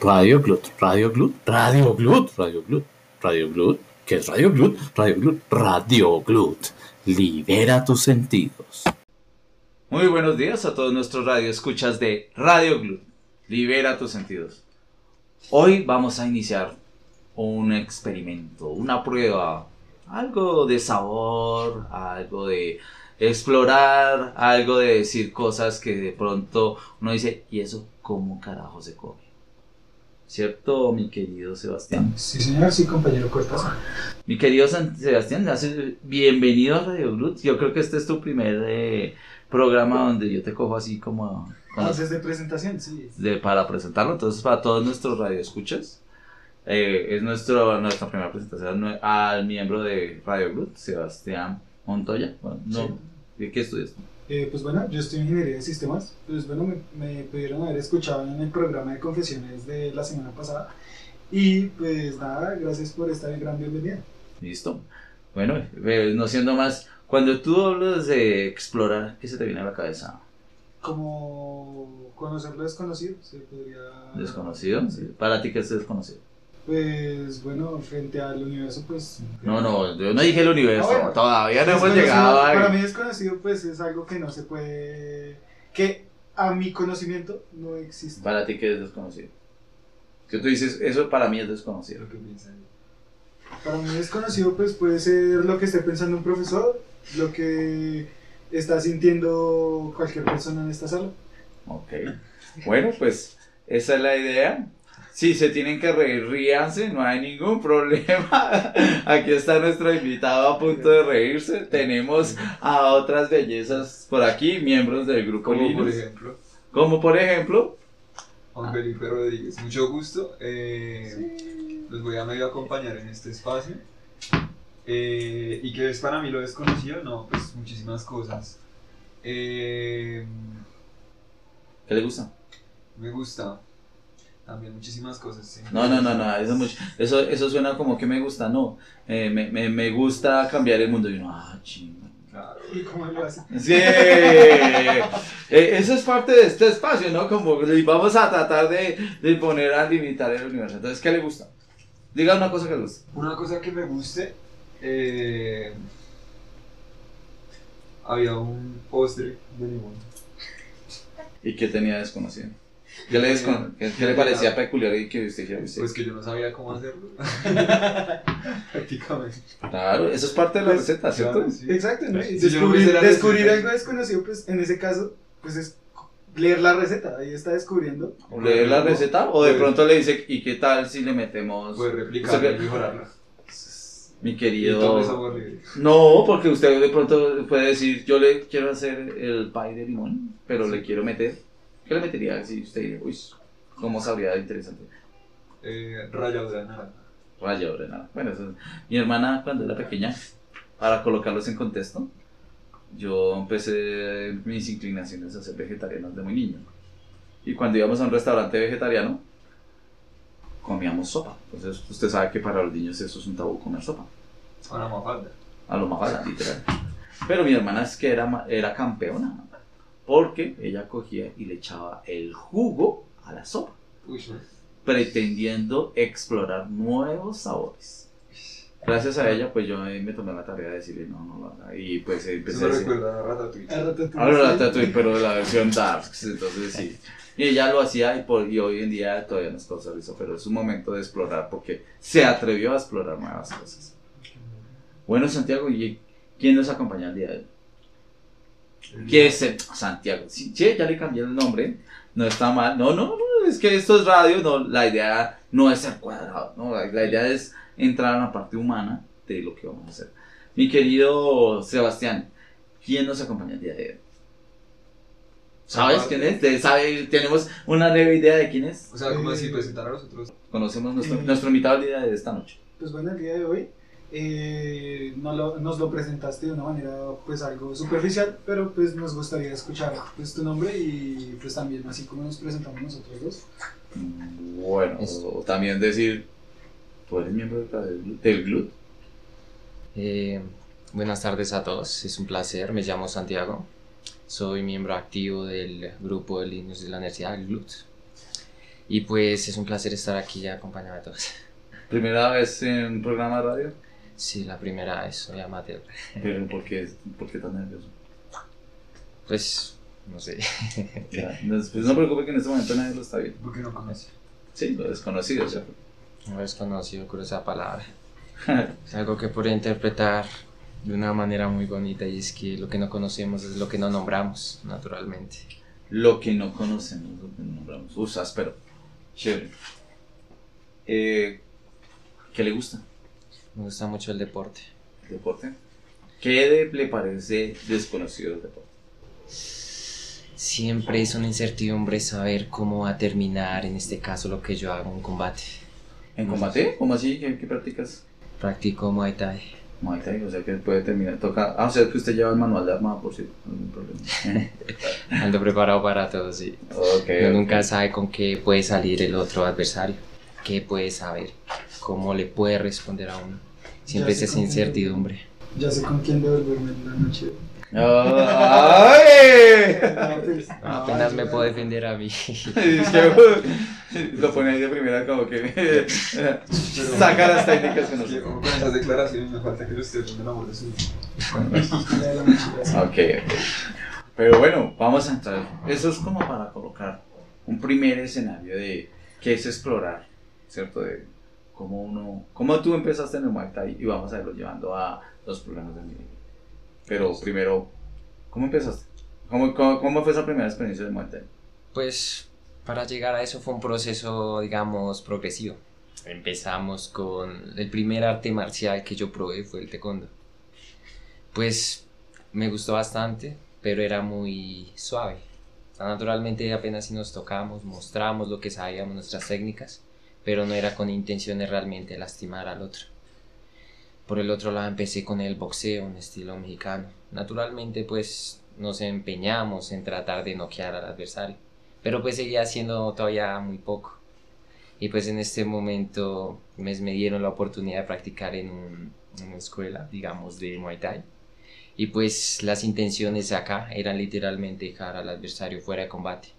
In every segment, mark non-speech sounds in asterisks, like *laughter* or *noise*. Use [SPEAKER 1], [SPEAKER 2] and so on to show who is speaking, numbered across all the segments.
[SPEAKER 1] Radio Glut, Radio Glut, Radio Glut, Radio Glut, Radio Glut. ¿Qué es Radio Glut? Radio Glut, Radio Glut. Libera tus sentidos.
[SPEAKER 2] Muy buenos días a todos nuestros radioescuchas de Radio Glut. Libera tus sentidos. Hoy vamos a iniciar un experimento, una prueba, algo de sabor, algo de explorar, algo de decir cosas que de pronto uno dice, ¿y eso cómo carajo se come? ¿Cierto, mi querido Sebastián?
[SPEAKER 3] Sí, señor, sí, compañero Cortázar.
[SPEAKER 2] Mi querido San Sebastián, bienvenido a Radio Glut. Yo creo que este es tu primer eh, programa donde yo te cojo así como
[SPEAKER 3] Haces de presentación, sí.
[SPEAKER 2] de- para presentarlo. Entonces, para todos nuestros radioescuchas, eh, es nuestro, nuestra primera presentación al miembro de Radio Glut, Sebastián Montoya. Bueno, no, ¿de qué estudias?
[SPEAKER 3] Eh, pues bueno, yo estoy en ingeniería de sistemas. Pues bueno, me, me pudieron haber escuchado en el programa de confesiones de la semana pasada. Y pues nada, gracias por esta gran bienvenida.
[SPEAKER 2] ¿Listo? Bueno, eh, no siendo más, cuando tú hablas de explorar, ¿qué se te viene a la cabeza?
[SPEAKER 3] Como conocer lo desconocido, se podría.
[SPEAKER 2] ¿Desconocido? Sí. ¿Para ti qué es desconocido?
[SPEAKER 3] Pues bueno, frente al universo, pues.
[SPEAKER 2] No, no, yo no dije el universo,
[SPEAKER 3] Ah, bueno.
[SPEAKER 2] todavía no hemos llegado a...
[SPEAKER 3] Para mí desconocido, pues es algo que no se puede. que a mi conocimiento no existe.
[SPEAKER 2] Para ti qué es desconocido. Que tú dices, eso para mí es desconocido.
[SPEAKER 4] Lo que piensa.
[SPEAKER 3] Para mí desconocido pues puede ser lo que esté pensando un profesor, lo que está sintiendo cualquier persona en esta sala.
[SPEAKER 2] Ok. Bueno, pues esa es la idea. Si se tienen que reír, ríanse, no hay ningún problema. *laughs* Aquí está nuestro invitado a punto de reírse. Tenemos a otras bellezas por aquí, miembros del grupo
[SPEAKER 4] Como por ejemplo,
[SPEAKER 2] Como por ejemplo,
[SPEAKER 4] Juan Felipe Rodríguez. Mucho gusto. eh, Los voy a medio acompañar en este espacio. Eh, ¿Y qué es para mí lo desconocido? No, pues muchísimas cosas. Eh,
[SPEAKER 2] ¿qué le gusta?
[SPEAKER 4] me gusta. También muchísimas cosas. sí.
[SPEAKER 2] No, no, no, no, eso, es mucho- eso, eso suena como que me gusta, no. Eh, me, me, me gusta cambiar el mundo. Y uno, ah, chinga.
[SPEAKER 4] Claro.
[SPEAKER 3] ¿Y *laughs* cómo lo hace?
[SPEAKER 2] Sí, Eh, eso es parte de este espacio, ¿no? Como le- vamos a tratar de, de poner a limitar el universo. Entonces, ¿qué le gusta? Diga una cosa que le gusta.
[SPEAKER 4] Una cosa que me guste. eh, había un postre de limón.
[SPEAKER 2] ¿Y qué tenía desconocido? ¿Qué le, descono- qué- qué le parecía peculiar y que usted dijera, usted?
[SPEAKER 4] Pues que yo no sabía cómo hacerlo. *laughs* Prácticamente.
[SPEAKER 2] Claro, eso es parte de la
[SPEAKER 3] Pues,
[SPEAKER 2] receta, ¿cierto?
[SPEAKER 4] Claro, sí.
[SPEAKER 3] Exacto, ¿no? Y
[SPEAKER 4] Si yo no
[SPEAKER 3] descubrir, algo desconocido, pues en ese caso, pues es leer la receta, ahí está descubriendo.
[SPEAKER 2] O leer la receta o de
[SPEAKER 4] Pues-
[SPEAKER 2] pronto le dice, ¿y qué tal si le metemos
[SPEAKER 4] Puedes
[SPEAKER 2] O
[SPEAKER 4] replicarla y mejorarla.
[SPEAKER 2] mi querido... No, porque usted de pronto puede decir, yo le quiero hacer el pie de limón, pero le quiero meter. ¿Qué le metería si usted dice, uy, cómo sabría interesante?
[SPEAKER 4] Eh, ralladura de naranja.
[SPEAKER 2] Ralladura de nada. Bueno, eso- mi hermana cuando era pequeña, para colocarlos en contexto, yo empecé mis inclinaciones a ser vegetariano desde muy niño. Y cuando íbamos a un restaurante vegetariano, comíamos sopa. Entonces usted sabe que para los niños eso es un tabú comer sopa.
[SPEAKER 4] Ahora mafalda.
[SPEAKER 2] a lo más literal. Pero mi hermana es que era, era campeona, porque ella cogía y le echaba el jugo a la sopa,
[SPEAKER 4] Uy, no.
[SPEAKER 2] pretendiendo explorar nuevos sabores. Gracias a ella, pues yo me tomé la tarea de decirle, no, no lo haga. Y pues
[SPEAKER 4] Eso
[SPEAKER 2] empecé
[SPEAKER 4] me
[SPEAKER 2] a decir,
[SPEAKER 4] recuerda a Ratatouille.
[SPEAKER 3] A Ratatouille,
[SPEAKER 2] Ahora la
[SPEAKER 3] sí.
[SPEAKER 2] Ratatouille, pero de la versión Darks, *laughs* entonces sí. Y ella lo hacía y, por, y hoy en día todavía nos causa risa, pero es un momento de explorar porque se atrevió a explorar nuevas cosas. Bueno, Santiago, ¿y quién nos acompaña el día de hoy? ¿Qué es el- Santiago? Sí, che, ya le cambié el nombre, no está mal. No, no, no, es que esto es radio, no, la idea no es ser cuadrado, no, la, la idea es entrar a la parte humana de lo que vamos a hacer. Mi querido Sebastián, ¿quién nos acompaña el día de hoy? ¿Sabes
[SPEAKER 4] Aparte-
[SPEAKER 2] quién es? ¿Te- sabe- ¿Tenemos una leve idea de quién es?
[SPEAKER 4] O sea, como
[SPEAKER 3] Eh,
[SPEAKER 4] así presentar a los otros.
[SPEAKER 2] Conocemos nuestro,
[SPEAKER 3] Eh.
[SPEAKER 2] nuestro invitado el día de esta noche.
[SPEAKER 3] Pues bueno, el día de hoy eh, no lo- nos lo presentaste de una manera pues algo superficial, pero pues nos gustaría escuchar pues tu nombre y pues también así como nos presentamos nosotros dos.
[SPEAKER 2] Bueno, o también decir, ¿tú eres miembro del, del GLUT?
[SPEAKER 5] Eh, buenas tardes a todos, es un placer, me llamo Santiago, soy miembro activo del grupo de niños de la Universidad, el GLUT. Y pues es un placer estar aquí ya acompañado de todos.
[SPEAKER 2] ¿Primera vez en un programa de radio?
[SPEAKER 5] Sí, la primera vez, soy amateur. *laughs*
[SPEAKER 2] Pero ¿por qué, por qué tan nervioso?
[SPEAKER 5] Pues, no sé. *laughs*
[SPEAKER 2] Ya, no, pues no preocupe que en este momento nadie lo está viendo.
[SPEAKER 4] ¿Por qué no conoce?
[SPEAKER 2] Sí, lo desconocido, ¿cierto?
[SPEAKER 5] No es conocido con esa palabra. *laughs* Es algo que podría interpretar de una manera muy bonita y es que lo que no conocemos es lo que no nombramos, naturalmente.
[SPEAKER 2] Lo que no conocemos, lo que no nombramos. Uy, áspero. Chévere. Eh, ¿Qué le gusta?
[SPEAKER 5] Me gusta mucho el deporte.
[SPEAKER 2] ¿El deporte? ¿Qué de- le parece desconocido el deporte?
[SPEAKER 5] Siempre es una incertidumbre saber cómo va a terminar, en este caso, lo que yo hago en combate.
[SPEAKER 2] ¿En combate? ¿Cómo así? ¿Qué, qué practicas?
[SPEAKER 5] Practico Muay Thai.
[SPEAKER 2] Muay Thai, o sea que puede terminar. Toca. Ah, o sea que usted lleva el manual de armada por si algún problema. *laughs*
[SPEAKER 5] Ando preparado para todo, sí.
[SPEAKER 2] ok.
[SPEAKER 5] Uno
[SPEAKER 2] ok.
[SPEAKER 5] nunca sabe con qué puede salir el otro adversario, qué puede saber, cómo le puede responder a uno. Siempre es esa
[SPEAKER 3] quién-
[SPEAKER 5] incertidumbre.
[SPEAKER 3] Ya sé con quién devolverme en la noche.
[SPEAKER 2] ¡Ay!
[SPEAKER 3] No,
[SPEAKER 5] No,
[SPEAKER 3] no,
[SPEAKER 5] apenas me puedo defender a mí. *laughs*
[SPEAKER 2] Que, lo pone ahí de primera como que *laughs* saca las técnicas que no
[SPEAKER 4] Sí,
[SPEAKER 2] sé.
[SPEAKER 4] como con esas declaraciones me falta que el amor de su. *laughs*
[SPEAKER 2] Ok, ok. Pero bueno, vamos a entrar. Eso es como para colocar un primer escenario de qué es explorar, ¿cierto? De cómo uno, cómo tú empezaste en el Muay Thai y vamos a irlo llevando a los problemas de mi vida. Pero primero, ¿cómo empezaste? ¿Cómo, cómo, cómo fue esa primera experiencia del Muay Thai?
[SPEAKER 5] Pues para llegar a eso fue un proceso, digamos, progresivo. Empezamos con el primer arte marcial que yo probé fue el taekwondo. Pues me gustó bastante, pero era muy suave. Naturalmente apenas si nos tocamos, mostramos lo que sabíamos, nuestras técnicas, pero no era con intenciones realmente lastimar al otro. Por el otro lado empecé con el boxeo, un estilo mexicano. Naturalmente pues nos empeñamos en tratar de noquear al adversario pero pues seguía haciendo todavía muy poco. Y pues en este momento me, me dieron la oportunidad de practicar en, en una escuela, digamos, de Muay Thai. Y pues las intenciones acá eran literalmente dejar al adversario fuera de combate,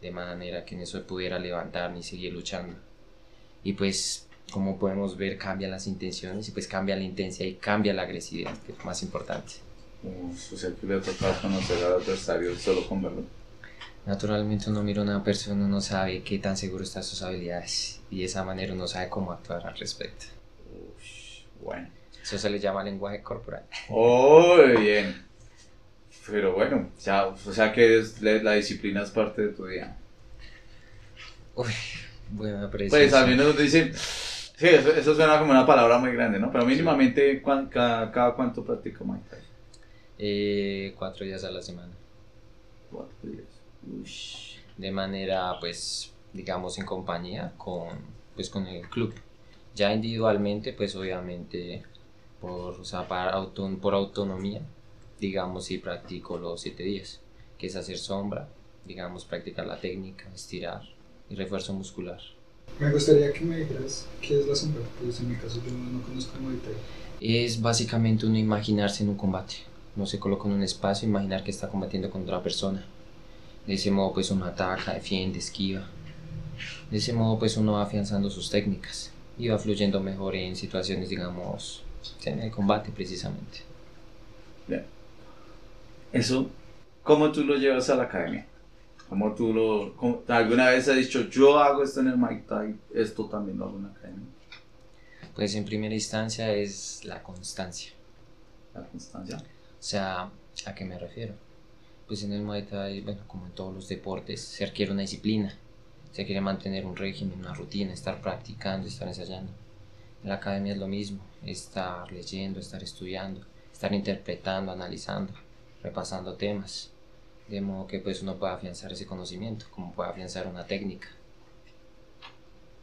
[SPEAKER 5] de manera que no se pudiera levantar ni seguir luchando. Y pues como podemos ver cambian las intenciones y pues cambia la intensidad y cambia la agresividad, que es lo más importante.
[SPEAKER 2] Uf, o sea que le tocaba conocer al adversario solo con verlo.
[SPEAKER 5] Naturalmente uno mira a una persona, uno sabe qué tan seguro están sus habilidades y de esa manera uno sabe cómo actuar al respecto.
[SPEAKER 2] Uf, bueno.
[SPEAKER 5] Eso se le llama lenguaje corporal.
[SPEAKER 2] Oh, bien. Pero bueno, ya, o sea que es- la, la disciplina es parte de tu día.
[SPEAKER 5] Uy, buena
[SPEAKER 2] Pues
[SPEAKER 5] apreciación.
[SPEAKER 2] al menos dice, sí, eso, eso suena como una palabra muy grande, ¿no? Pero mínimamente, ¿cuán- cada, cada cuánto practico Muay Thai?
[SPEAKER 5] Eh, cuatro días a la semana.
[SPEAKER 2] Cuatro días. Ush.
[SPEAKER 5] De manera, pues, digamos, en compañía con, pues, con el club. Ya individualmente, pues, obviamente, por, o sea, para auto- por autonomía, digamos, sí practico los siete días, que es hacer sombra, digamos, practicar la técnica, estirar y refuerzo muscular.
[SPEAKER 3] Me gustaría que me dijeras qué es la sombra, pues en mi caso yo no conozco Muay Thai.
[SPEAKER 5] Es básicamente uno imaginarse en un combate. No se coloca en un espacio, imaginar que está combatiendo con otra persona. De ese modo, pues uno ataca, defiende, esquiva. De ese modo, pues uno va afianzando sus técnicas y va fluyendo mejor en situaciones, digamos, en el combate precisamente.
[SPEAKER 2] Eso, ¿cómo tú lo llevas a la academia? ¿Cómo tú lo, cómo- alguna vez has dicho, yo hago esto en el Muay Thai, esto también lo hago en la academia?
[SPEAKER 5] Pues en primera instancia es la constancia.
[SPEAKER 2] La constancia.
[SPEAKER 5] O sea, ¿a qué me refiero? Pues en el Muay Thai, bueno, como en todos los deportes, se requiere una disciplina. Se quiere mantener un régimen, una rutina, estar practicando, estar ensayando. En la academia es lo mismo, estar leyendo, estar estudiando, estar interpretando, analizando, repasando temas. De modo que pues uno pueda afianzar ese conocimiento, como puede afianzar una técnica.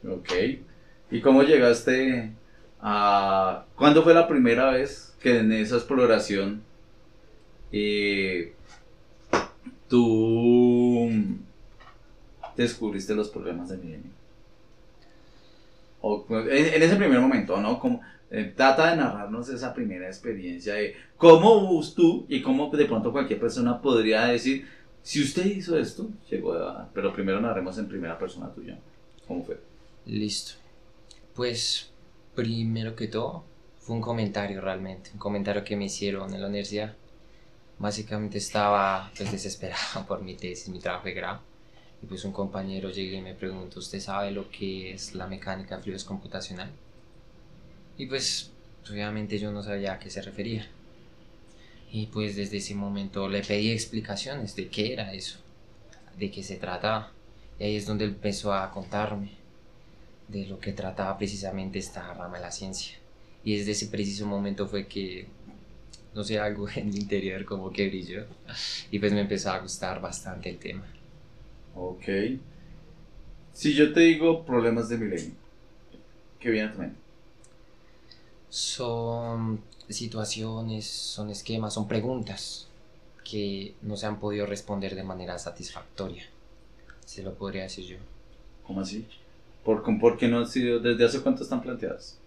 [SPEAKER 2] Ok. ¿Y cómo llegaste a... ¿Cuándo fue la primera vez que en esa exploración eh, tú descubriste los problemas de milenio? O, en, en ese primer momento, ¿no? Como, eh, trata de narrarnos esa primera experiencia de cómo tú y cómo de pronto cualquier persona podría decir, si usted hizo esto, llegó a... Pero primero narremos en primera persona tuya. ¿Cómo fue?
[SPEAKER 5] Listo. Pues, primero que todo, fue un comentario realmente, un comentario que me hicieron en la universidad. Básicamente estaba pues, desesperado *laughs* por mi tesis, mi trabajo de grado. Y pues un compañero llega y me pregunta, ¿usted sabe lo que es la mecánica de fluidos computacional? Y pues, obviamente yo no sabía a qué se refería. Y pues desde ese momento le pedí explicaciones de qué era eso, de qué se trataba. Y ahí es donde empezó a contarme de lo que trataba precisamente esta rama de la ciencia. Y desde ese preciso momento fue que, no sé, algo *laughs* en el interior como que brilló. Y pues me empezó a gustar bastante el tema.
[SPEAKER 2] Ok. Si yo te digo problemas de milenio, ¿qué viene a tu mente?
[SPEAKER 5] Son situaciones, son esquemas, son preguntas que no se han podido responder de manera satisfactoria. Se lo podría decir yo.
[SPEAKER 2] ¿Cómo así? ¿Por, por qué no han sido? ¿Desde hace cuánto están planteadas?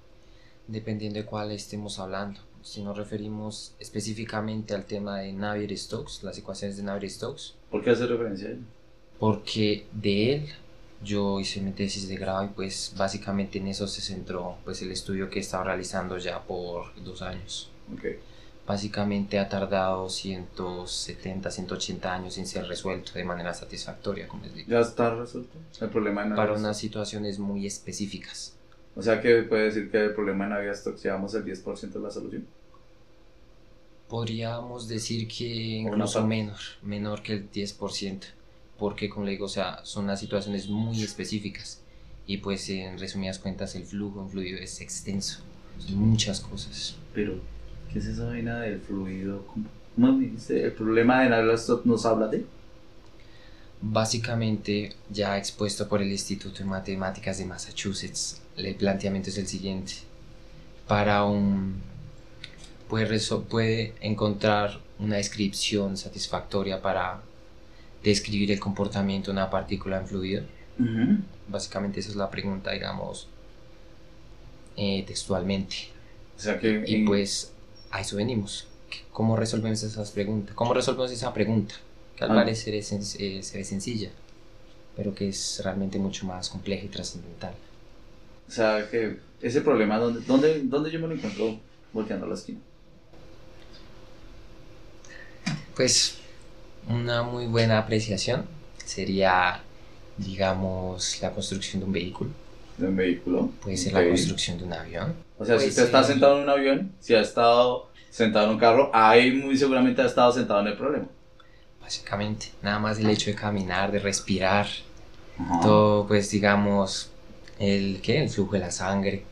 [SPEAKER 5] Dependiendo de cuál estemos hablando. Si nos referimos específicamente al tema de Navier-Stokes, las ecuaciones de Navier-Stokes,
[SPEAKER 2] ¿Por qué hace referencia a ello?
[SPEAKER 5] porque de él yo hice mi tesis de grado y pues básicamente en eso se centró pues el estudio que he estado realizando ya por dos años.
[SPEAKER 2] Ok.
[SPEAKER 5] Básicamente ha tardado 170, 180 años en ser resuelto de manera satisfactoria, como les digo,
[SPEAKER 2] ¿Ya está resuelto el problema de
[SPEAKER 5] para unas situaciones muy específicas.
[SPEAKER 2] O sea que puede decir que el problema de Navier Stokes llevamos el 10% de la solución.
[SPEAKER 5] Podríamos decir que incluso menor, menor que el 10%, porque como le digo, o sea, son las situaciones muy específicas y pues en resumidas cuentas el flujo en fluido es extenso, son muchas cosas.
[SPEAKER 2] Pero, ¿qué es esa vaina del fluido? ¿Cómo, me dijiste? ¿El problema de Navier Stokes nos habla de?
[SPEAKER 5] Básicamente, ya expuesto por el Instituto de Matemáticas de Massachusetts, el planteamiento es el siguiente. Para un... puede, puede encontrar una descripción satisfactoria para describir el comportamiento de una partícula en fluido. Básicamente esa es la pregunta, digamos, eh, textualmente.
[SPEAKER 2] O sea que...
[SPEAKER 5] Y
[SPEAKER 2] en-
[SPEAKER 5] pues a eso venimos. ¿Cómo resolvemos esas preguntas? ¿Cómo resolvemos esa pregunta? Que al
[SPEAKER 2] Ah.
[SPEAKER 5] parecer es, sen- eh, sencilla, pero que es realmente mucho más compleja y trascendental.
[SPEAKER 2] O sea que ese problema, ¿dónde, dónde, dónde yo me lo encuentro volteando la esquina?
[SPEAKER 5] Pues una muy buena apreciación sería, digamos, la construcción de un vehículo.
[SPEAKER 2] De un vehículo.
[SPEAKER 5] Puede ser la construcción de un avión.
[SPEAKER 2] O sea, si usted está
[SPEAKER 5] ser-
[SPEAKER 2] sentado en un avión, si ha estado sentado en un carro, ahí muy seguramente ha estado sentado en el problema.
[SPEAKER 5] Básicamente, nada más el hecho de caminar, de respirar,
[SPEAKER 2] Ajá.
[SPEAKER 5] todo, pues digamos, el, ¿qué? el flujo de la sangre,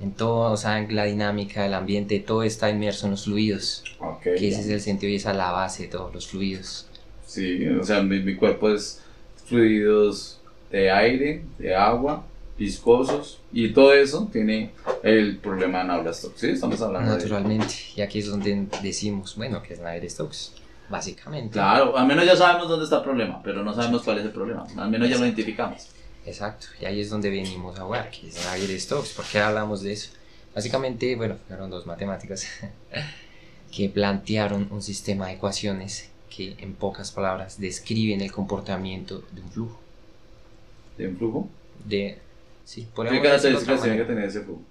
[SPEAKER 5] en todo, o sea, en la dinámica del ambiente, todo está inmerso en los fluidos,
[SPEAKER 2] Ok,
[SPEAKER 5] que ese es el sentido y esa es la base de todos los fluidos.
[SPEAKER 2] Sí, o sea, mi, mi cuerpo es fluidos de aire, de agua, viscosos, y todo eso tiene el problema de Navier-Stokes. Sí, estamos hablando de...
[SPEAKER 5] Naturalmente, y aquí es donde decimos, bueno, que es Navier-Stokes, básicamente.
[SPEAKER 2] Claro, al menos ya sabemos dónde está el problema, pero no sabemos cuál es el problema. Al menos ya lo identificamos.
[SPEAKER 5] Exacto, y ahí es donde venimos a jugar, que es Navier-Stokes. ¿Por qué hablamos de eso? Básicamente, bueno, fueron dos matemáticas *laughs* que plantearon un sistema de ecuaciones que, en pocas palabras, describen el comportamiento de un flujo.
[SPEAKER 2] ¿De un flujo?
[SPEAKER 5] De, sí,
[SPEAKER 2] ¿Qué
[SPEAKER 5] decirlo de otra
[SPEAKER 2] características tiene que tener ese flujo?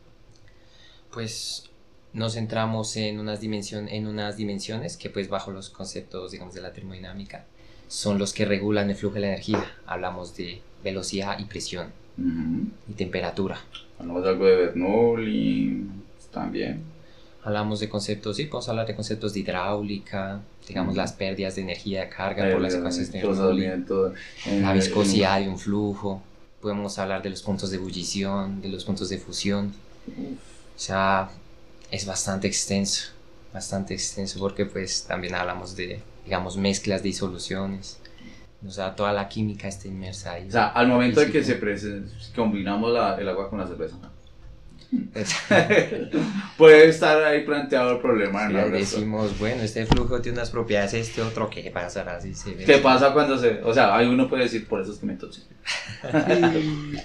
[SPEAKER 5] Pues nos centramos en unas, dimensión, en unas dimensiones que, pues, bajo los conceptos, digamos, de la termodinámica, son los que regulan el flujo de la energía. Hablamos de velocidad y presión
[SPEAKER 2] Ujú.
[SPEAKER 5] y temperatura.
[SPEAKER 2] Hablamos de algo de Bernoulli también.
[SPEAKER 5] Hablamos de conceptos, sí, podemos hablar de conceptos de hidráulica, digamos
[SPEAKER 2] Ujú.
[SPEAKER 5] las pérdidas de energía de carga por las ecuaciones de Bernoulli,
[SPEAKER 2] en-
[SPEAKER 5] la
[SPEAKER 2] en-
[SPEAKER 5] viscosidad de un flujo, podemos hablar de los puntos de ebullición, de los puntos de fusión, o sea, es bastante extenso, bastante extenso porque pues también hablamos de, digamos, mezclas disoluciones, o sea, toda la química está inmersa ahí.
[SPEAKER 2] O sea, al momento de que se combinamos la- el agua con la cerveza,
[SPEAKER 5] Sí, *laughs*
[SPEAKER 2] puede estar ahí planteado el problema. Resto.
[SPEAKER 5] decimos, bueno, este flujo tiene unas propiedades, este otro, ¿qué pasará si se ve?
[SPEAKER 2] ¿Qué pasa cuando se.? O sea, hay uno puede decir, por eso es que me intoxico.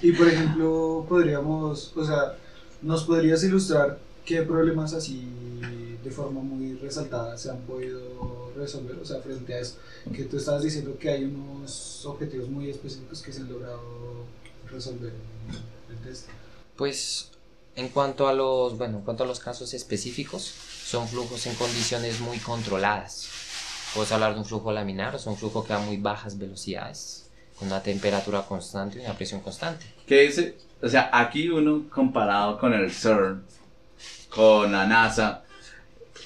[SPEAKER 3] Y, y, por ejemplo, podríamos, o sea, ¿nos podrías ilustrar qué problemas así de forma muy resaltada se han podido resolver? O sea, frente a eso, que tú estabas diciendo que hay unos objetivos muy específicos que se han logrado resolver el, el test.
[SPEAKER 5] Pues en cuanto a los, bueno, en cuanto a los casos específicos, son flujos en condiciones muy controladas. Puedes hablar de un flujo laminar, es un flujo que a muy bajas velocidades, con una temperatura constante y una presión constante.
[SPEAKER 2] ¿Qué dice? O sea, aquí uno comparado con el CERN, con la NASA,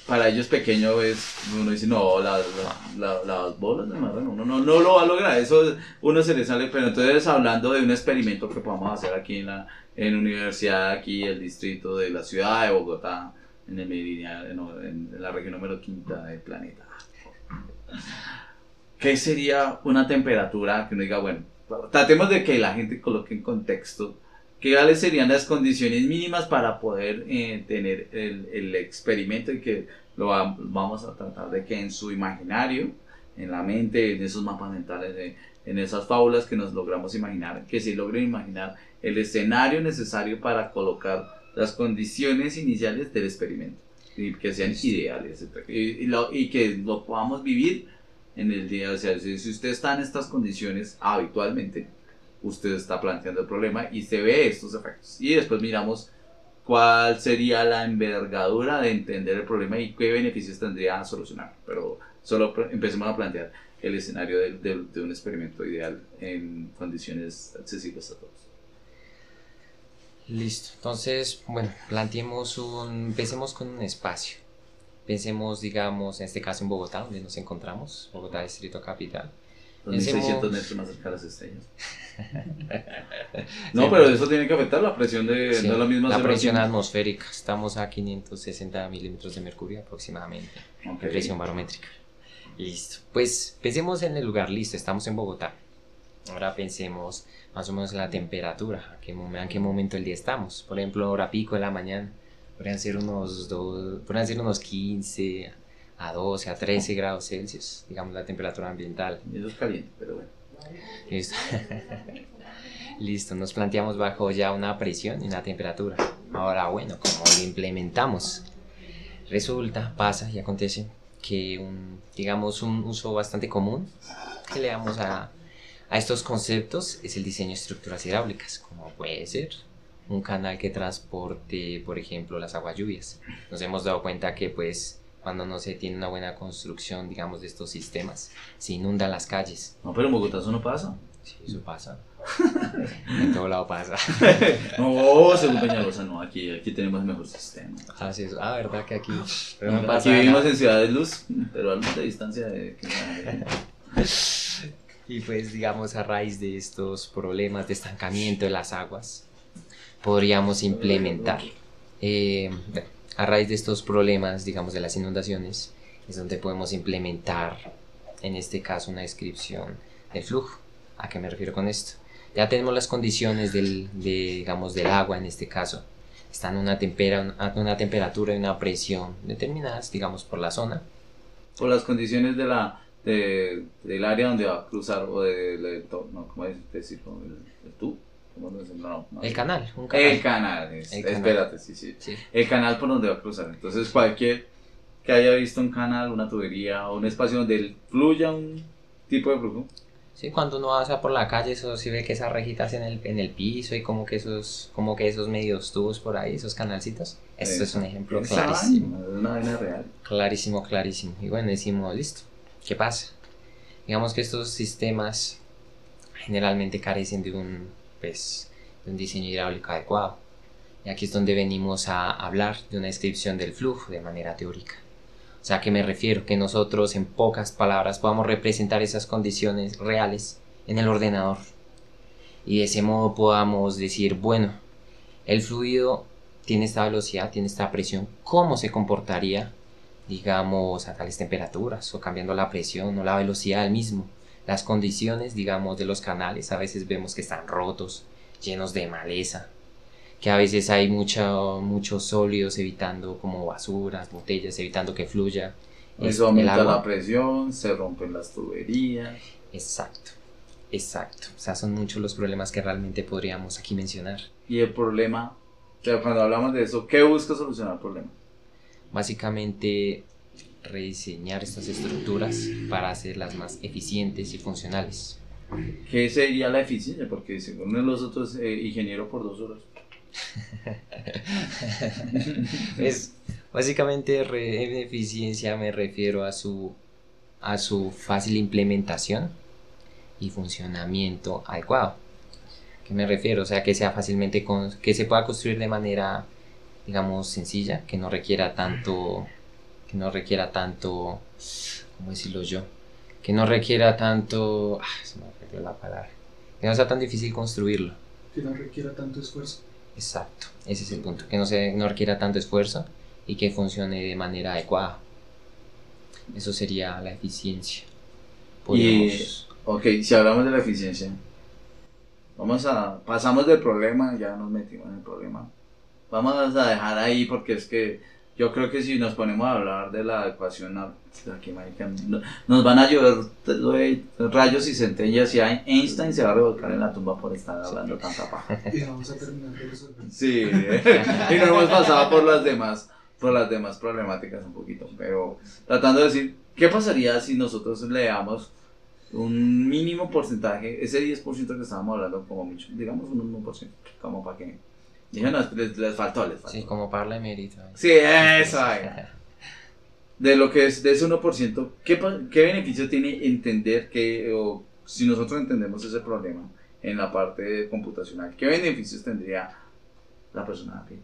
[SPEAKER 2] para ellos pequeño es, uno dice, no, la- la- la- las bolas de marrano, uno no, no lo va a lograr, eso uno se le sale, pero entonces hablando de un experimento que podamos hacer aquí en la en universidad, aquí el distrito de la ciudad de Bogotá, en el meridiano, en la región número quinta del planeta. ¿Qué sería una temperatura que uno diga, bueno, tratemos de que la gente coloque en contexto ¿Cuáles serían las condiciones mínimas para poder eh, tener el, el experimento y que lo va- vamos a tratar de que en su imaginario, en la mente, en esos mapas mentales, de- en esas fábulas que nos logramos imaginar, que se logren imaginar el escenario necesario para colocar las condiciones iniciales del experimento y que sean ideales y, y lo- y que lo podamos vivir en el día, o sea, si usted está en estas condiciones habitualmente, usted está planteando el problema y se ve estos efectos. Y después miramos cuál sería la envergadura de entender el problema y qué beneficios tendría a solucionar. Pero solo empecemos a plantear el escenario de- de un experimento ideal en condiciones accesibles a todos.
[SPEAKER 5] Listo. Entonces, bueno, planteemos un, empecemos con un espacio. Pensemos, digamos, en este caso en Bogotá, donde nos encontramos, Bogotá Distrito Capital.
[SPEAKER 2] 2600 metros más cerca de las estrellas. *laughs* no, pero eso tiene que afectar la presión de...
[SPEAKER 5] Sí,
[SPEAKER 2] lo mismo
[SPEAKER 5] la presión atmosférica. Estamos a 560 milímetros de mercurio aproximadamente.
[SPEAKER 2] Ok.
[SPEAKER 5] de presión barométrica. Listo. Pues pensemos en el lugar, listo, estamos en Bogotá. Ahora pensemos más o menos en la temperatura, a qué, a qué momento del día estamos. Por ejemplo, hora pico de la mañana, podrían ser unos, do- podrían ser unos 15 a 12 a 13 grados Celsius, digamos la temperatura ambiental.
[SPEAKER 2] Eso es caliente, pero bueno.
[SPEAKER 5] Listo. *laughs* Listo, nos planteamos bajo ya una presión y una temperatura. Ahora, bueno, como lo implementamos, resulta, pasa y acontece que un, digamos, un uso bastante común que le damos a, a estos conceptos es el diseño de estructuras hidráulicas, como puede ser un canal que transporte, por ejemplo, las aguas lluvias. Nos hemos dado cuenta que, pues, cuando no se tiene una buena construcción, digamos, de estos sistemas, se inundan las calles.
[SPEAKER 2] No, pero en Bogotá eso no pasa.
[SPEAKER 5] Sí, eso pasa. *laughs* en todo lado pasa. *laughs*
[SPEAKER 2] No, según Peñalosa, no, aquí, aquí tenemos el mejor sistema.
[SPEAKER 5] Así es. Ah, verdad que aquí. *laughs* Pero
[SPEAKER 2] No,
[SPEAKER 5] no pasa
[SPEAKER 2] aquí vivimos en Ciudad de Luz, pero a de distancia de...
[SPEAKER 5] Y pues, digamos, a raíz de estos problemas de estancamiento de las aguas, podríamos implementar. eh, bueno, a raíz de estos problemas, digamos, de las inundaciones, es donde podemos implementar, en este caso, una descripción del flujo. ¿A qué me refiero con esto? Ya tenemos las condiciones del, de, digamos, del agua, en este caso. Están a una, tempera, una temperatura y una presión determinadas, digamos, por la zona.
[SPEAKER 2] Por las condiciones de la, de, del área donde va a cruzar, o de, de- ¿cómo es decirlo? ¿El, tú?
[SPEAKER 5] El canal, un canal.
[SPEAKER 2] El canal, es-
[SPEAKER 5] El canal.
[SPEAKER 2] espérate, sí, sí.
[SPEAKER 5] Sí.
[SPEAKER 2] El canal por donde va a cruzar. Entonces, cualquier que haya visto un canal, una tubería o un espacio donde fluya un tipo de flujo,
[SPEAKER 5] Sí, cuando uno pasa por la calle, eso sí ve que esas rejitas en el, en el piso y como que esos, como que esos medios tubos por ahí, esos canalcitos. Esto es un ejemplo clarísimo.
[SPEAKER 2] una vaina real.
[SPEAKER 5] Clarísimo, clarísimo. Y bueno, decimos, listo, ¿qué pasa? Digamos que estos sistemas generalmente carecen de un, pues, de un diseño hidráulico adecuado. Y aquí es donde venimos a hablar de una descripción del flujo de manera teórica. O sea, ¿a qué me refiero? Que nosotros en pocas palabras podamos representar esas condiciones reales en el ordenador. Y de ese modo podamos decir, bueno, el fluido tiene esta velocidad, tiene esta presión, ¿cómo se comportaría, digamos, a tales temperaturas? O cambiando la presión o la velocidad del mismo. Las condiciones, digamos, de los canales, a veces vemos que están rotos, llenos de maleza, que a veces hay mucho, muchos sólidos evitando como basuras, botellas, evitando que fluya
[SPEAKER 2] Eso aumenta la presión, se rompen las tuberías.
[SPEAKER 5] Exacto, exacto. O sea, son muchos los problemas que realmente podríamos aquí mencionar.
[SPEAKER 2] Y el problema, o sea, cuando hablamos de eso, ¿qué busca solucionar el problema?
[SPEAKER 5] Básicamente rediseñar estas estructuras para hacerlas más eficientes y funcionales.
[SPEAKER 2] ¿qué sería la eficiencia? Porque según los otros, eh, ingeniero por dos horas. *laughs*
[SPEAKER 5] es básicamente re- en eficiencia me refiero a su a su fácil implementación y funcionamiento adecuado. ¿Qué me refiero? O sea, que sea fácilmente con, que se pueda construir de manera digamos sencilla, que no requiera tanto que no requiera tanto ¿cómo decirlo yo? Que no requiera tanto ah, se me perdió la palabra. Que no sea tan difícil construirlo.
[SPEAKER 3] Que no requiera tanto esfuerzo.
[SPEAKER 5] Exacto, ese es el punto, que no, se, no requiera tanto esfuerzo y que funcione de manera adecuada. Eso sería la eficiencia. Podríamos-
[SPEAKER 2] Ok, si hablamos de la eficiencia, vamos a, pasamos del problema, ya nos metimos en el problema. Vamos a dejar ahí porque es que yo creo que si nos ponemos a hablar de la ecuación, a- aquí, marica, nos van a llover rayos y centellas y Einstein se va a revolcar en la tumba por estar hablando tanta paja. *laughs*
[SPEAKER 3] Y vamos a terminar de resolver.
[SPEAKER 2] Sí, *laughs* y no hemos pasado por las demás, por las demás problemáticas un poquito, pero tratando de decir, ¿qué pasaría si nosotros le damos un mínimo porcentaje, ese 10% que estábamos hablando como mucho, digamos un 1%, como para que... Dije, no, les, les faltó, les faltó.
[SPEAKER 5] Sí, como parla emérito.
[SPEAKER 2] Sí, eso. De lo que es de ese 1%, ¿qué, qué beneficio tiene entender que, o si nosotros entendemos ese problema en la parte computacional, qué beneficios tendría la persona a pie?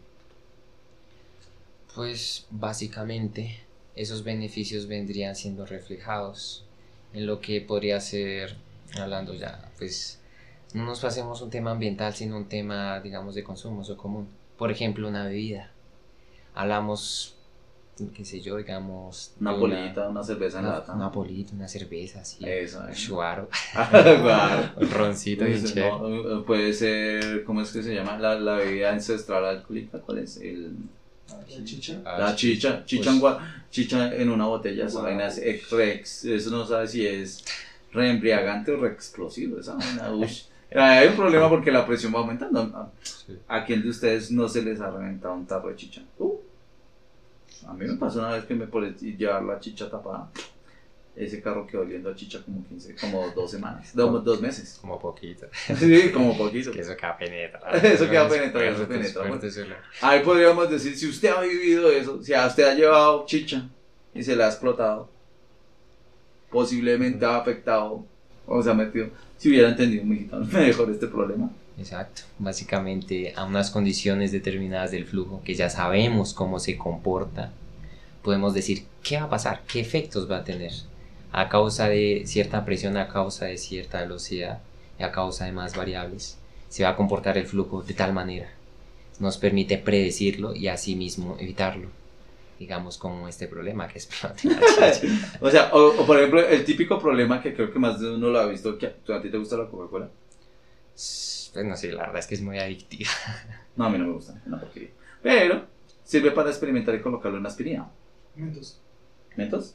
[SPEAKER 5] Pues básicamente esos beneficios vendrían siendo reflejados en lo que podría ser, hablando ya, pues no nos pasemos un tema ambiental, sino un tema, digamos, de consumo o común. Por ejemplo, una bebida. Hablamos, qué sé yo, digamos...
[SPEAKER 2] Una polita, una cerveza en
[SPEAKER 5] una,
[SPEAKER 2] lata.
[SPEAKER 5] una polita, una cerveza, así.
[SPEAKER 2] Eso,
[SPEAKER 5] un
[SPEAKER 2] eh. *laughs*
[SPEAKER 5] un roncito bien
[SPEAKER 2] Pues,
[SPEAKER 5] chévere.
[SPEAKER 2] no, eh, puede ser, ¿cómo es que se llama? La, la bebida ancestral alcohólica, ¿cuál es? El,
[SPEAKER 3] La chicha.
[SPEAKER 5] Ah,
[SPEAKER 2] la chicha, chicha,
[SPEAKER 5] Pues-
[SPEAKER 2] en, gua- chicha en una botella,
[SPEAKER 3] Wow.
[SPEAKER 2] es eso no sabe si es reembriagante o re explosivo, esa vaina. Hay un problema porque la presión va aumentando. ¿A-
[SPEAKER 5] Sí.
[SPEAKER 2] ¿A quién de ustedes no se les ha reventado un tarro de chicha? Uh. A mí me pasó una vez que me por llevar la chicha tapada. Ese carro quedó oliendo a chicha como 15, como dos semanas, dos, dos meses.
[SPEAKER 5] Como poquito.
[SPEAKER 2] Sí, como *laughs* poquito.
[SPEAKER 5] Que eso queda penetra. *laughs*
[SPEAKER 2] Eso queda penetrado, eso penetra.
[SPEAKER 5] olor.
[SPEAKER 2] Ahí podríamos decir, si usted ha vivido eso, si a usted ha llevado chicha y se la ha explotado, posiblemente ha afectado o se ha metido, si hubiera entendido mejor *laughs* este problema.
[SPEAKER 5] Exacto, básicamente a unas condiciones determinadas del flujo que ya sabemos cómo se comporta, podemos decir qué va a pasar, qué efectos va a tener a causa de cierta presión, a causa de cierta velocidad y a causa de más variables. Se va a comportar el flujo de tal manera. Nos permite predecirlo y asimismo evitarlo. Digamos como este problema que *laughs* *laughs* chicha.
[SPEAKER 2] O sea, o, o por ejemplo, el típico problema que creo que más de uno lo ha visto, que a ti te gusta la Coca-Cola.
[SPEAKER 5] Pues no sé, la verdad es que es muy adictiva. *laughs*
[SPEAKER 2] No, a mí no me gusta, una porquería. Pero sirve para experimentar y colocarlo en aspirina.
[SPEAKER 3] Mentos.
[SPEAKER 2] ¿Mentos?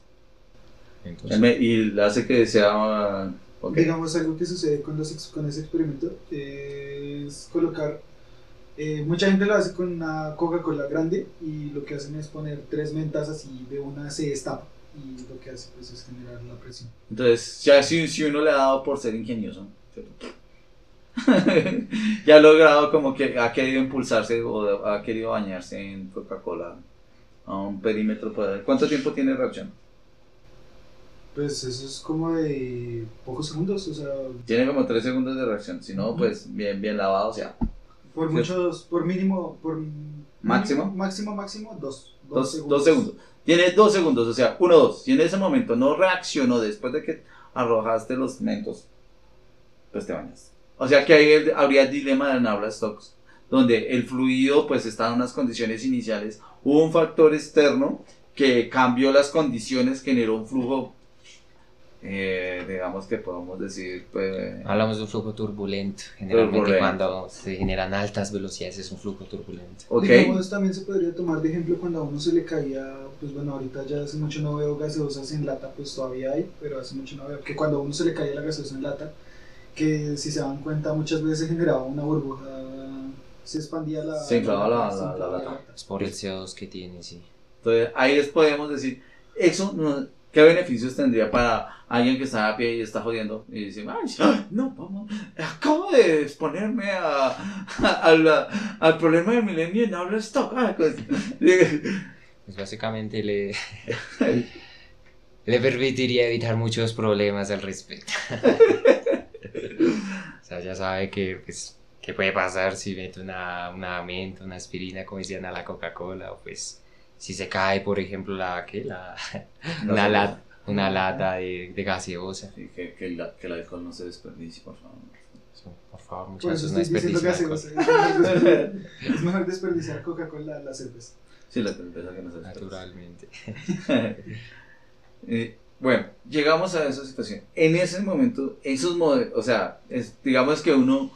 [SPEAKER 5] Entonces,
[SPEAKER 2] Me- Y hace que sea...
[SPEAKER 3] Digamos, algo que sucede con, los con ese experimento es colocar. Eh, mucha gente lo hace con una Coca-Cola grande y lo que hacen es poner tres mentas así de una se destapa y lo que hace pues es generar la presión.
[SPEAKER 2] Entonces, ya si, si uno le ha dado por ser ingenioso, *laughs* ya ha logrado como que ha querido impulsarse o ha querido bañarse en Coca-Cola a un perímetro. Por... ¿Cuánto tiempo tiene reacción?
[SPEAKER 3] Pues eso es como de pocos segundos, o sea,
[SPEAKER 2] Tiene como 3 segundos de reacción. Si no, pues bien, bien lavado, o sea,
[SPEAKER 3] por muchos, por mínimo, por
[SPEAKER 2] ¿Máximo?
[SPEAKER 3] máximo, máximo, dos.
[SPEAKER 2] dos, dos segundos. Tiene dos segundos, o sea, uno, dos. Si en ese momento no reaccionó después de que arrojaste los mentos, pues te bañas. O sea que ahí el- habría el dilema de Nabla Stokes, donde el fluido pues está en unas condiciones iniciales, hubo un factor externo que cambió las condiciones, generó un flujo, eh, digamos que podemos decir, pues,
[SPEAKER 5] Hablamos de un flujo turbulento. Generalmente
[SPEAKER 2] Turbulento.
[SPEAKER 5] cuando se generan altas velocidades es un flujo turbulento.
[SPEAKER 2] ok,
[SPEAKER 3] Digamos, también se podría tomar de ejemplo cuando a uno se le caía, pues bueno, ahorita ya hace mucho no veo gaseosas en lata, pues todavía hay, pero hace mucho no veo, que cuando a uno se le caía la gaseosa en lata, que si se dan cuenta muchas veces generaba una burbuja, se expandía la...
[SPEAKER 2] Se inflaba la- la-
[SPEAKER 3] inflaba
[SPEAKER 2] la lata.
[SPEAKER 5] Es por el CO2 que tiene, sí.
[SPEAKER 2] entonces ahí les podemos decir, eso, no- ¿Qué beneficios tendría para alguien que está a pie y está jodiendo? Y dice, ay, no, vamos, acabo de exponerme a, al problema del milenio y no hablo stock. Ah, pues,
[SPEAKER 5] Pues básicamente le, le permitiría evitar muchos problemas al respecto. o sea, ya sabe que, pues, qué puede pasar si mete una, una menta, una aspirina, como decían a la Coca-Cola, o pues si se cae, por ejemplo, la, ¿qué? La, *laughs* una, lata, una lata de, de gaseosa.
[SPEAKER 2] Sí, que, que, el, que el alcohol no se desperdicie, por favor.
[SPEAKER 5] Por favor, muchachos, no
[SPEAKER 3] diciendo que
[SPEAKER 5] desperdicien.
[SPEAKER 3] Es mejor *laughs* desperdiciar- es mejor desperdiciar Coca-Cola a la cerveza.
[SPEAKER 2] Sí, la cerveza que no se.
[SPEAKER 5] Naturalmente. *laughs*
[SPEAKER 2] Eh, bueno, llegamos a esa situación. En ese momento, esos modelos, o sea, es- digamos que uno,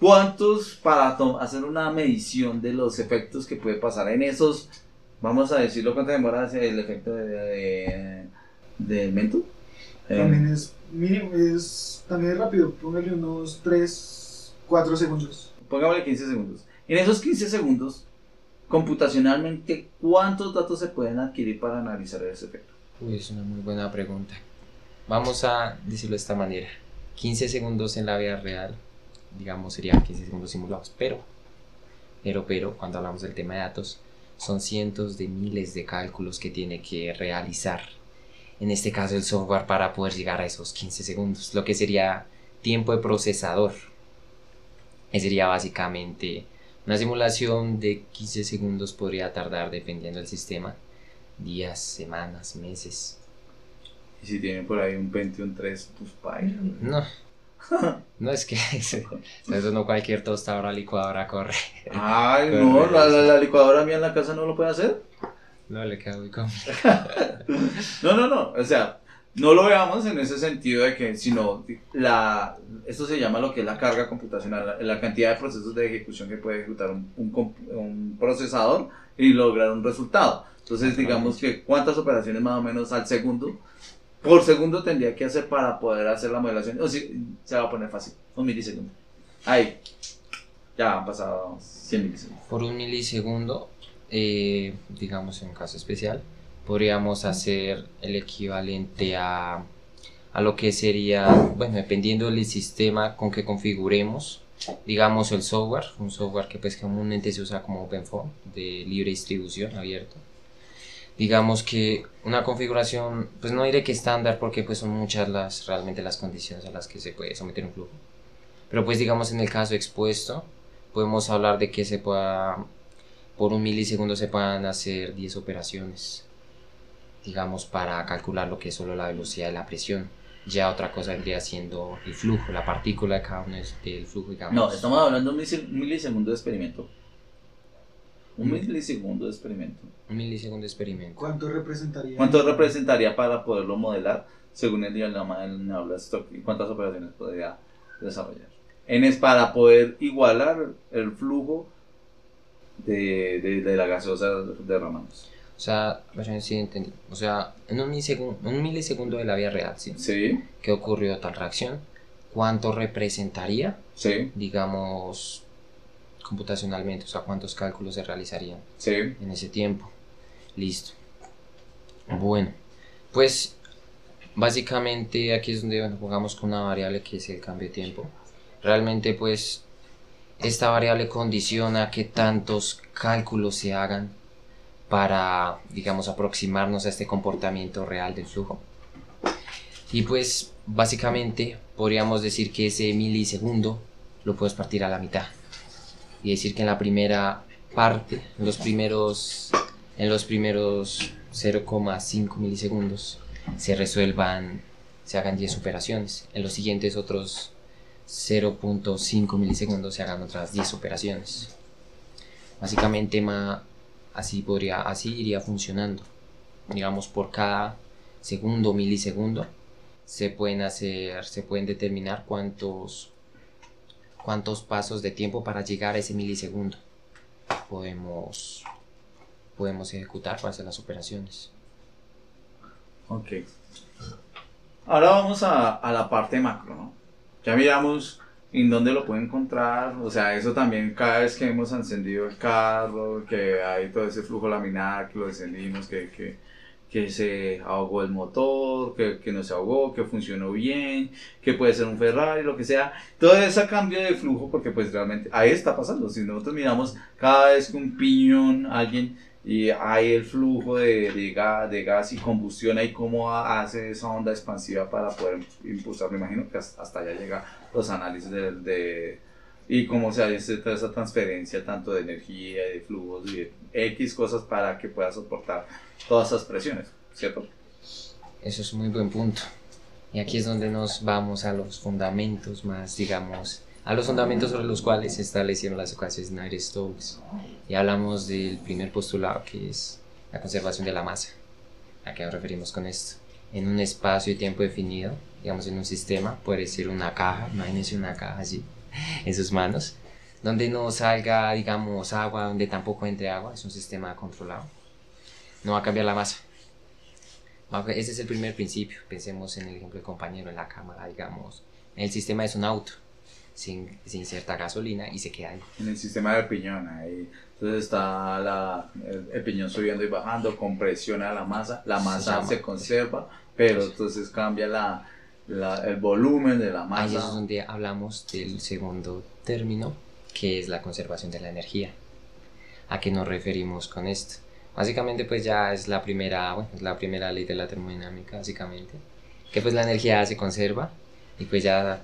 [SPEAKER 2] ¿cuántos para hacer una medición de los efectos que puede pasar en esos, vamos a decirlo, cuánto demora el efecto de, de, mento? Eh,
[SPEAKER 3] También es mínimo, es, también es rápido. Póngale unos 3, 4 segundos.
[SPEAKER 2] pongámosle 15 segundos. En esos 15 segundos, computacionalmente, ¿cuántos datos se pueden adquirir para analizar ese efecto?
[SPEAKER 5] Uy, es una muy buena pregunta. Vamos a decirlo de esta manera. 15 segundos en la vida real, digamos, serían 15 segundos simulados, pero, pero, pero, cuando hablamos del tema de datos, son cientos de miles de cálculos que tiene que realizar. En este caso, el software para poder llegar a esos 15 segundos, lo que sería tiempo de procesador. Sería básicamente una simulación de 15 segundos podría tardar, dependiendo del sistema, días, semanas, meses.
[SPEAKER 2] Y si tienen por ahí un Pentium 3, pues paila.
[SPEAKER 5] No. *laughs* No es que *laughs* eso no cualquier tostadora licuadora corre.
[SPEAKER 2] Ay, *laughs* no, la, la, la licuadora mía en la casa no lo puede hacer.
[SPEAKER 5] No le queda muy cómodo.
[SPEAKER 2] No, no, no. O sea, no lo veamos en ese sentido de que, sino la, esto se llama lo que es la carga computacional, la, la cantidad de procesos de ejecución que puede ejecutar un, un un procesador y lograr un resultado. Entonces, digamos que cuántas operaciones más o menos al segundo, por segundo tendría que hacer para poder hacer la modelación. O si, se va a poner fácil, un milisegundo. Ahí, ya han pasado 100 milisegundos.
[SPEAKER 5] Por un milisegundo, eh, digamos en un caso especial, podríamos hacer el equivalente a, a lo que sería, bueno, dependiendo del sistema con que configuremos, digamos el software, un software que pues comúnmente se usa como OpenFOAM, de libre distribución, abierto. Digamos que una configuración, pues no diré que estándar porque pues son muchas las, realmente las condiciones a las que se puede someter un flujo. Pero pues digamos en el caso expuesto, podemos hablar de que se pueda, por un milisegundo se puedan hacer 10 operaciones, digamos, para calcular lo que es solo la velocidad de la presión. Ya otra cosa vendría siendo el flujo, la partícula de cada uno del flujo, digamos.
[SPEAKER 2] No, estamos hablando de un milise- milisegundo de experimento. Un milisegundo de experimento.
[SPEAKER 5] Un milisegundo de experimento.
[SPEAKER 3] ¿Cuánto representaría?
[SPEAKER 2] ¿Cuánto representaría para poderlo modelar según el diagrama del Neula Stock y cuántas operaciones podría desarrollar? En es para poder igualar el flujo de, de, de la gaseosa derramándose.
[SPEAKER 5] O sea, si entendí. O sea, en un milisegundo, un milisegundo de la vida real, ¿sí?
[SPEAKER 2] Sí,
[SPEAKER 5] ¿Qué ocurrió tal reacción? ¿Cuánto representaría,
[SPEAKER 2] sí,
[SPEAKER 5] digamos, computacionalmente? O sea, ¿cuántos cálculos se realizarían?
[SPEAKER 2] sí.
[SPEAKER 5] en ese tiempo. Listo. Bueno, pues básicamente aquí es donde jugamos con una variable que es el cambio de tiempo. Realmente pues esta variable condiciona que tantos cálculos se hagan para, digamos, aproximarnos a este comportamiento real del flujo. Y pues básicamente podríamos decir que ese milisegundo lo puedes partir a la mitad. Y decir que en la primera parte, en los primeros, en los primeros 0,5 milisegundos, se resuelvan, se hagan 10 operaciones. En los siguientes otros 0.5 milisegundos se hagan otras 10 operaciones. Básicamente así podría, así iría funcionando. Digamos por cada segundo milisegundo se pueden hacer, se pueden determinar cuántos cuántos pasos de tiempo para llegar a ese milisegundo podemos podemos ejecutar para hacer las operaciones.
[SPEAKER 2] Ok. Ahora vamos a, a la parte macro, ¿no? Ya miramos en dónde lo puede encontrar, o sea, eso también cada vez que hemos encendido el carro, que hay todo ese flujo laminar, que lo encendimos, que, que, que se ahogó el motor, que, que no se ahogó, que funcionó bien, que puede ser un Ferrari, lo que sea. Todo ese cambio de flujo, porque pues realmente ahí está pasando. Si nosotros miramos cada vez que un piñón, alguien, y hay el flujo de, de, gas, de gas y combustión, ahí cómo hace esa onda expansiva para poder impulsar. Me imagino que hasta allá llega los análisis de, de y cómo se hace toda esa transferencia tanto de energía, de flujos y de X cosas para que pueda soportar todas esas presiones, ¿cierto?
[SPEAKER 5] Eso es muy buen punto. Y aquí es donde nos vamos a los fundamentos más, digamos, a los fundamentos sobre los cuales se establecieron las ecuaciones Navier-Stokes. Y hablamos del primer postulado que es la conservación de la masa. ¿A qué nos referimos con esto? En un espacio y tiempo definido, digamos en un sistema, puede ser una caja, imagínense una caja así, en sus manos, donde no salga, digamos, agua, donde tampoco entre agua, es un sistema controlado. No va a cambiar la masa. Ese es el primer principio. Pensemos en el ejemplo del compañero en la cámara, digamos. El sistema es un auto, sin, sin inserta gasolina y se queda ahí.
[SPEAKER 2] En el sistema del piñón, ahí. Entonces está la, el, piñón subiendo y bajando, compresiona la masa, la masa se, conserva, pero entonces cambia la, el volumen de la masa.
[SPEAKER 5] Ahí es donde hablamos del segundo término, que es la conservación de la energía. ¿A qué nos referimos con esto? Básicamente pues ya es la primera, bueno, es la primera ley de la termodinámica, básicamente, que pues la energía se conserva y pues ya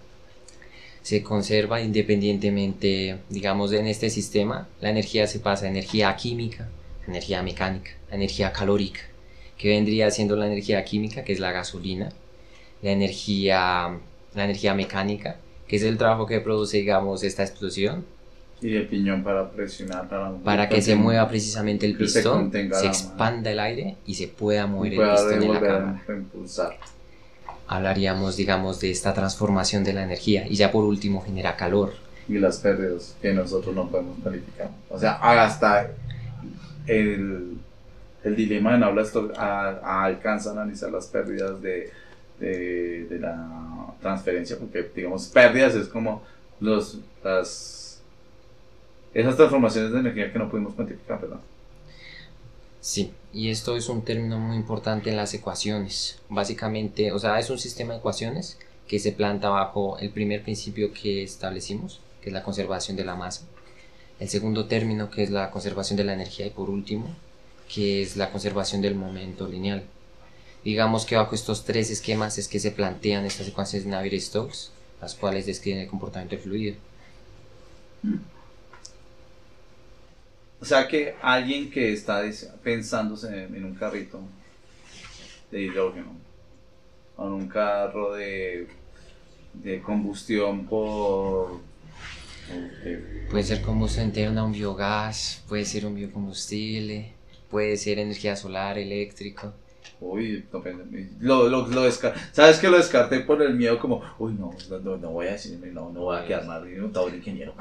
[SPEAKER 5] se conserva independientemente, digamos, en este sistema, la energía se pasa a energía química, energía mecánica, energía calórica, que vendría siendo la energía química, que es la gasolina, la energía, la energía mecánica, que es el trabajo que produce, digamos, esta explosión.
[SPEAKER 2] Y el piñón para presionar
[SPEAKER 5] para, que se mueva precisamente el pistón, se, expanda el aire y se pueda mover el pistón en la cámara. Hablaríamos, digamos, de esta transformación de la energía y ya por último genera calor.
[SPEAKER 2] Y las pérdidas que nosotros no podemos calificar. O sea, hasta el, el dilema de Naula alcanza a analizar las pérdidas de de, la transferencia, porque digamos pérdidas es como los, las, esas transformaciones de energía que no pudimos cuantificar, ¿verdad?
[SPEAKER 5] Sí, y esto es un término muy importante en las ecuaciones. Básicamente, o sea, es un sistema de ecuaciones que se planta bajo el primer principio que establecimos, que es la conservación de la masa. El segundo término, que es la conservación de la energía. Y por último, que es la conservación del momento lineal. Digamos que bajo estos tres esquemas es que se plantean estas secuencias de Navier-Stokes, las cuales describen el comportamiento del fluido.
[SPEAKER 2] O sea que alguien que está pensándose en un carrito de hidrógeno, o en un carro de, de combustión por...
[SPEAKER 5] Puede ser combustión interna, un biogás, puede ser un biocombustible, puede ser energía solar, eléctrico.
[SPEAKER 2] Uy, no, lo, lo, lo ¿Sabes que lo descarté por el miedo? Como, uy, no, no, no voy a decirme, no, no voy a quedar mal. No, todo el ingeniero,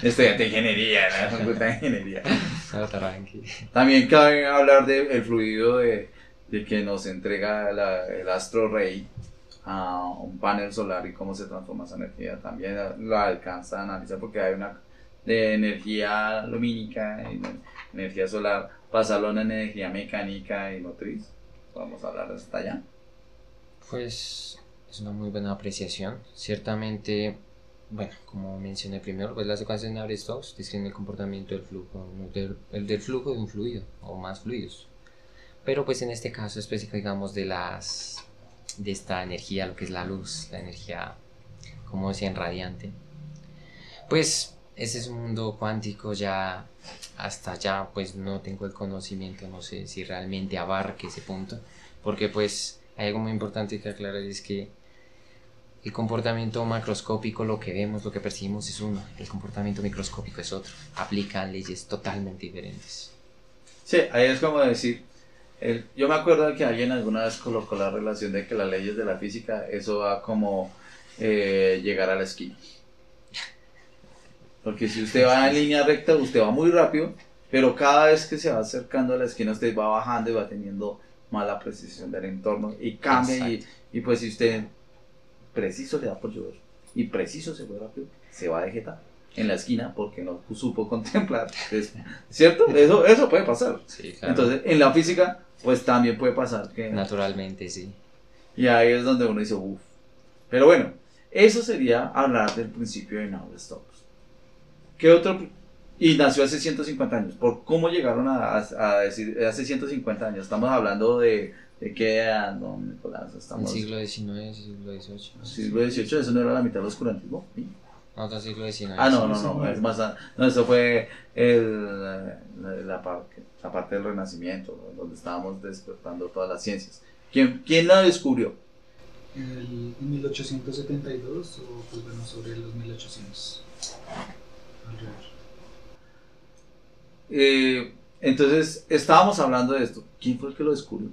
[SPEAKER 2] estudiante de ingeniería, ¿no? *laughs* de ingeniería. También cabe hablar del fluido de, de, que nos entrega el astro rey a un panel solar y cómo se transforma esa energía. También lo alcanza a analizar porque hay una de energía lumínica y energía solar, pasarlo a una energía mecánica y motriz A hablar hasta allá.
[SPEAKER 5] Pues es una muy buena apreciación. Ciertamente, bueno, como mencioné primero, pues las ecuaciones de Navier-Stokes describen el comportamiento del flujo, el del flujo de un fluido o más fluidos. Pero pues en este caso específico, digamos, de las de esta energía, lo que es la luz, la energía, como decían, radiante. Pues ese es un mundo cuántico ya hasta allá pues no tengo el conocimiento, no sé si realmente abarque ese punto, porque pues hay algo muy importante que aclarar es que el comportamiento macroscópico, lo que vemos, lo que percibimos es uno, el comportamiento microscópico es otro, aplican leyes totalmente diferentes.
[SPEAKER 2] Sí, ahí es como decir, el, yo me acuerdo que alguien alguna vez colocó la relación de que las leyes de la física, eso va como eh, llegar a la esquina. Porque si usted va en línea recta, usted va muy rápido, pero cada vez que se va acercando a la esquina, usted va bajando y va teniendo mala precisión del entorno y cambia. Y, y, pues si usted preciso le da por llover y preciso se fue rápido, se va a dejetar. en la esquina porque no supo contemplar. ¿Cierto? Eso, eso puede pasar.
[SPEAKER 5] Sí, claro.
[SPEAKER 2] Entonces, en la física, pues también puede pasar que...
[SPEAKER 5] Naturalmente, sí.
[SPEAKER 2] Y ahí es donde uno dice, uff. Pero bueno, eso sería hablar del principio de Now Stops. ¿Qué otro? Y nació hace 150 años. ¿Por cómo llegaron a, decir hace 150 años? Estamos hablando de, de qué edad, no, Nicolás.
[SPEAKER 5] El
[SPEAKER 2] Estamos
[SPEAKER 5] siglo XIX, siglo XVIII.
[SPEAKER 2] siglo XVIII, eso no era la mitad del oscurantismo. ¿sí?
[SPEAKER 5] Otro siglo XIX.
[SPEAKER 2] Ah, no, no, no, es más, a- no, eso fue el, la, la parte, la parte del Renacimiento, donde estábamos despertando todas las ciencias. ¿Quién, quién la descubrió?
[SPEAKER 3] El, en 1872 o pues bueno, sobre los 1800.
[SPEAKER 2] Eh, entonces, estábamos hablando de esto. ¿Quién fue el que lo descubrió?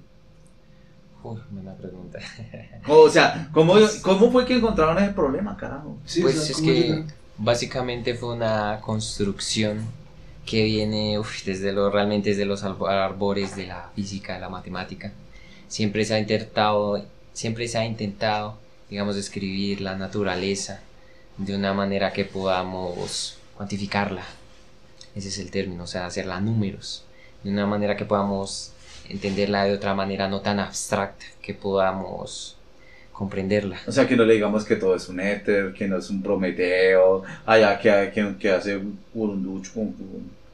[SPEAKER 5] Uy, buena pregunta. *laughs*
[SPEAKER 2] O sea, ¿cómo, cómo fue que encontraron ese problema, carajo?
[SPEAKER 3] Sí,
[SPEAKER 5] pues
[SPEAKER 3] o sea,
[SPEAKER 5] es
[SPEAKER 3] ¿cómo
[SPEAKER 5] que básicamente fue una construcción que viene uf, desde lo, realmente desde los arbores de la física, de la matemática. Siempre se ha intentado, siempre se ha intentado, digamos, describir la naturaleza de una manera que podamos cuantificarla. Ese es el término, o sea, hacerla números, de una manera que podamos entenderla de otra manera no tan abstracta, que podamos comprenderla.
[SPEAKER 2] O sea, que no le digamos que todo es un éter, que no es un prometeo, allá que, que, que hace burunducho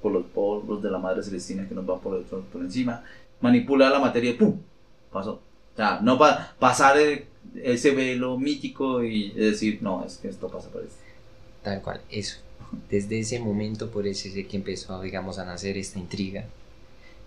[SPEAKER 2] con los polvos de la madre celestina que nos van por, por, por encima, manipula la materia y ¡pum! Pasó. O sea, no pa- pasar el- ese velo mítico y decir, no, es que esto pasa por esto.
[SPEAKER 5] Tal cual, eso. Desde ese momento, por eso es que empezó, digamos, a nacer esta intriga.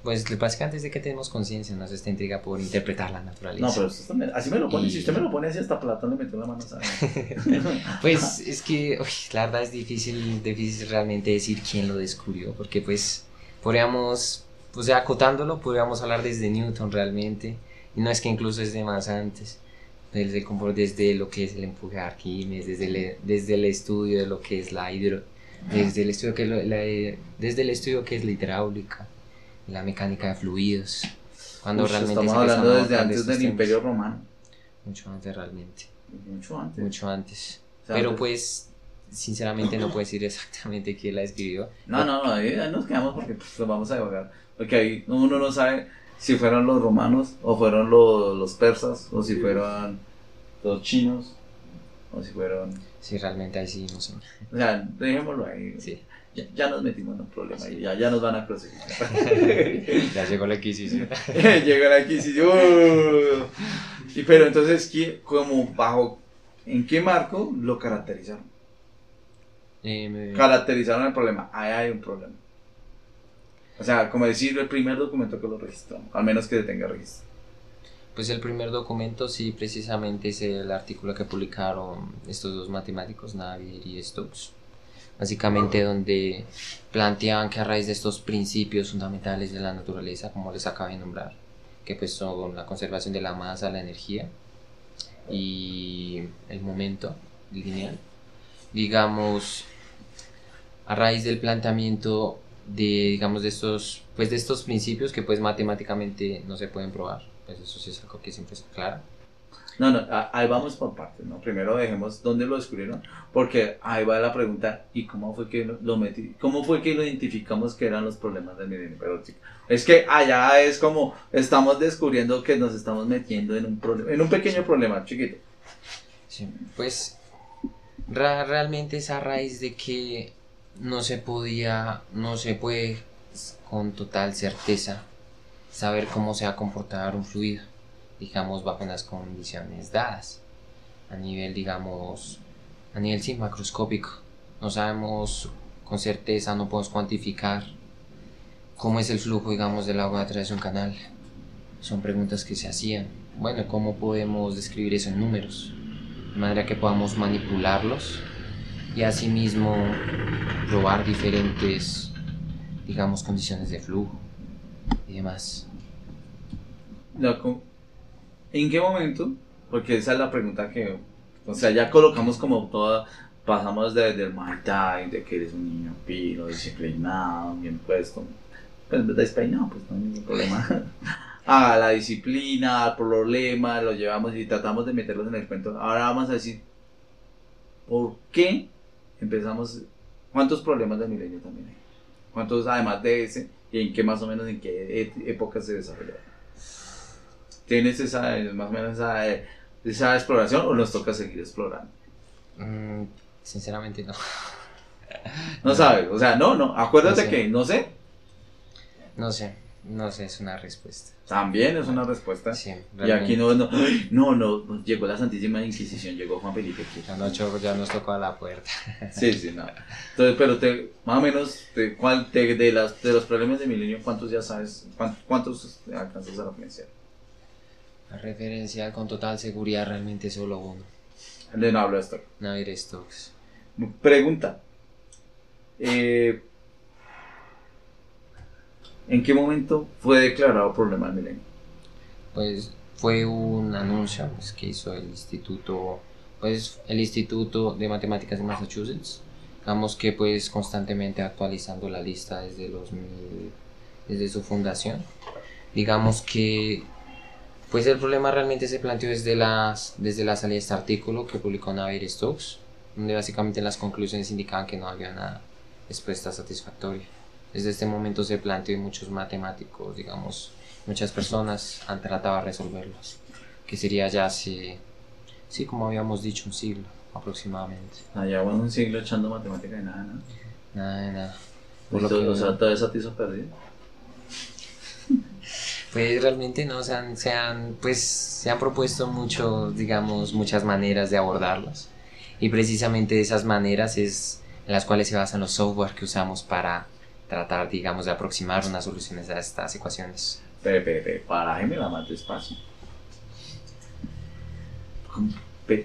[SPEAKER 5] Pues básicamente desde que tenemos conciencia, nace esta intriga por interpretar la naturaleza.
[SPEAKER 2] No, pero así me lo pone.
[SPEAKER 5] Y-
[SPEAKER 2] Si usted me lo pone así, hasta Platón le metió la mano. *laughs*
[SPEAKER 5] Pues es que, uy, la verdad es difícil, difícil realmente decir quién lo descubrió, porque pues podríamos, pues ya acotándolo, podríamos hablar desde Newton realmente, y no es que incluso es de más antes, desde, desde lo que es el empuje de Arquímedes, desde el, desde el estudio de lo que es la hidro, desde el estudio que es lo- la- desde el estudio que es la hidráulica, la mecánica de fluidos, cuando realmente
[SPEAKER 2] estamos hablando desde antes del
[SPEAKER 5] temas.
[SPEAKER 2] Imperio Romano.
[SPEAKER 5] mucho antes realmente,
[SPEAKER 2] Mucho antes.
[SPEAKER 5] mucho antes.
[SPEAKER 2] O sea,
[SPEAKER 5] Pero
[SPEAKER 2] antes-
[SPEAKER 5] pues, sinceramente no puedo decir exactamente quién la escribió.
[SPEAKER 2] No, no, no, ahí, nos quedamos porque pues, lo vamos a devagar. Porque ahí uno no sabe si fueron los romanos, o fueron los, los persas, o si fueron los chinos, o si fueron.
[SPEAKER 5] Sí, realmente ahí sí, no sé.
[SPEAKER 2] O sea, dejémoslo ahí.
[SPEAKER 5] Sí.
[SPEAKER 2] Ya, ya nos metimos en un problema y ya, ya nos van a crucificar. *laughs*
[SPEAKER 5] Ya llegó la Inquisición. *laughs*
[SPEAKER 2] Llega la Inquisición. Y pero entonces, ¿quién- como bajo, ¿en qué marco lo caracterizaron?
[SPEAKER 5] Eh, me-
[SPEAKER 2] Caracterizaron el problema. Ahí hay un problema. O sea, como decir, el primer documento que lo registró, al menos que tenga registro.
[SPEAKER 5] Pues el primer documento sí precisamente es el artículo que publicaron estos dos matemáticos, Navier y Stokes. Básicamente donde planteaban que a raíz de estos principios fundamentales de la naturaleza, como les acabo de nombrar, que pues son la conservación de la masa, la energía y el momento lineal, digamos, a raíz del planteamiento de, digamos, de estos, pues de estos principios que pues matemáticamente no se pueden probar, pues eso sí es algo que siempre se aclara.
[SPEAKER 2] No, no, ahí vamos por partes, ¿no? Primero dejemos dónde lo descubrieron, porque ahí va la pregunta, ¿y cómo fue que lo, metí? ¿Cómo fue que lo identificamos que eran los problemas del milenio? Pero chico, es que allá es como estamos descubriendo que nos estamos metiendo en un problema, en un pequeño problema, chiquito.
[SPEAKER 5] Sí, pues ra- realmente es a raíz de que no se podía, no se puede con total certeza saber cómo se va a comportar un fluido, digamos, bajo unas condiciones dadas, a nivel, digamos, a nivel sí, macroscópico. No sabemos con certeza, no podemos cuantificar cómo es el flujo, digamos, del agua a través de un canal. Son preguntas que se hacían. Bueno, ¿cómo podemos describir eso en números? de manera que podamos manipularlos y asimismo probar diferentes, digamos, condiciones de flujo y demás.
[SPEAKER 2] No, co- ¿En qué momento? Porque esa es la pregunta que, o sea, ya colocamos como toda, pasamos desde el Muay Thai, de que eres un niño pino, disciplinado, bien puesto, pues despeinado, pues no hay ningún problema. *laughs* A la disciplina, al problema, lo llevamos y tratamos de meterlos en el cuento. Ahora vamos a decir, ¿por qué empezamos ¿Cuántos problemas de milenio también hay? ¿Cuántos además de ese? ¿Y en qué más o menos en qué e- época se desarrollaron? ¿Tienes esa, más o menos esa, esa exploración o nos toca seguir explorando?
[SPEAKER 5] Mm, sinceramente no.
[SPEAKER 2] No sabes, o sea, no, no, acuérdate
[SPEAKER 5] No sé.
[SPEAKER 2] que no sé,
[SPEAKER 5] No sé, no sé, es una respuesta.
[SPEAKER 2] también es una respuesta.
[SPEAKER 5] Sí,
[SPEAKER 2] Y aquí no, no, no, no, llegó la Santísima Inquisición, llegó Juan Felipe. aquí.
[SPEAKER 5] Ya, no, ya nos tocó a la puerta. *laughs*
[SPEAKER 2] Sí, sí, no. Entonces, pero te, más o menos, te, cuál- te- de, las, de los problemas de milenio, ¿cuántos ya sabes? ¿Cuántos, cuántos alcanzas a referenciar?
[SPEAKER 5] La referencia con total seguridad realmente solo uno.
[SPEAKER 2] De no hablo de esto.
[SPEAKER 5] Nadir Stokes.
[SPEAKER 2] Pregunta. Eh, ¿En qué momento fue declarado problema del milenio?
[SPEAKER 5] Pues fue un anuncio pues, que hizo el instituto, pues el Instituto de Matemáticas de Massachusetts. Digamos que pues constantemente actualizando la lista desde los desde su fundación. Digamos que pues el problema realmente se planteó desde las desde la salida de este artículo que publicó Navier Stokes, donde básicamente las conclusiones indicaban que no había una respuesta satisfactoria. Desde este momento se planteó y muchos matemáticos, digamos, muchas personas han tratado de resolverlos, que sería ya hace, sí, como habíamos dicho, un siglo aproximadamente.
[SPEAKER 2] Allá bueno, un siglo echando matemática y nada, ¿no?
[SPEAKER 5] Nada de nada. Por lo
[SPEAKER 2] Esto-
[SPEAKER 5] que-
[SPEAKER 2] O sea, todo eso te hizo perdido. *laughs*
[SPEAKER 5] Pues realmente no, se han, se han, pues, se han propuesto mucho, digamos, muchas maneras de abordarlos. Y precisamente esas maneras es en las cuales se basan los software que usamos para tratar, digamos, de aproximar unas soluciones a estas ecuaciones.
[SPEAKER 2] Espere, espere, espere, parájeme la más despacio.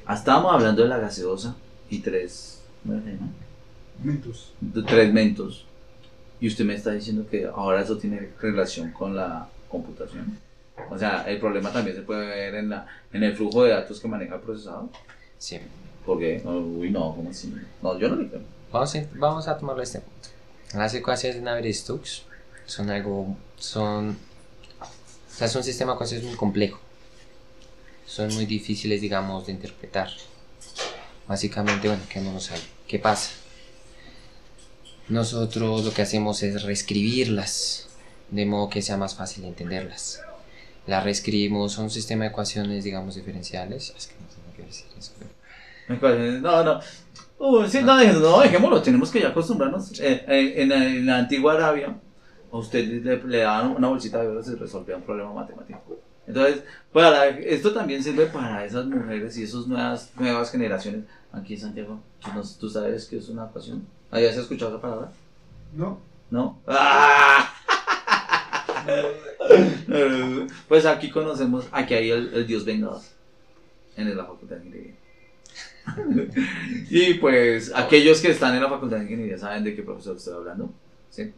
[SPEAKER 2] Estábamos hablando de la gaseosa y tres.
[SPEAKER 3] Mentos.
[SPEAKER 2] De tres mentos. Y usted me está diciendo que ahora eso tiene relación con la computación. O sea, el problema también se puede ver en, la, en el flujo de datos que maneja el procesador.
[SPEAKER 5] Sí.
[SPEAKER 2] Porque, uy, no, ¿cómo así? No, yo no le creo.
[SPEAKER 5] Vamos a, vamos a tomarlo a este punto. Las ecuaciones de Navier-Stokes son algo, son, o sea, sistema de ecuaciones muy complejo. Son muy difíciles, digamos, de interpretar. Básicamente, bueno, ¿qué no sabe? ¿Qué pasa? Nosotros lo que hacemos es reescribirlas, de modo que sea más fácil entenderlas. Las reescribimos, son un sistema de ecuaciones, digamos, diferenciales. Es que no decir eso.
[SPEAKER 2] No, no. Sí, no, dej- no, dejémoslo, tenemos que ya acostumbrarnos. Eh, eh, en, la- en la antigua Arabia, a usted le, le daban una bolsita de oro y se resolvía un problema matemático. Entonces, para, esto también sirve para esas mujeres y esas nuevas, nuevas generaciones. Aquí en Santiago, ¿tú, no- tú sabes qué es una ecuación? ¿Hayas escuchado esa palabra?
[SPEAKER 3] ¿No?
[SPEAKER 2] ¿No? *laughs* ¡Ah! Pues aquí conocemos, aquí hay el, el dios vengador en la facultad de ingeniería. Y pues aquellos que están en la facultad de ingeniería saben de qué profesor estoy hablando, ¿sí?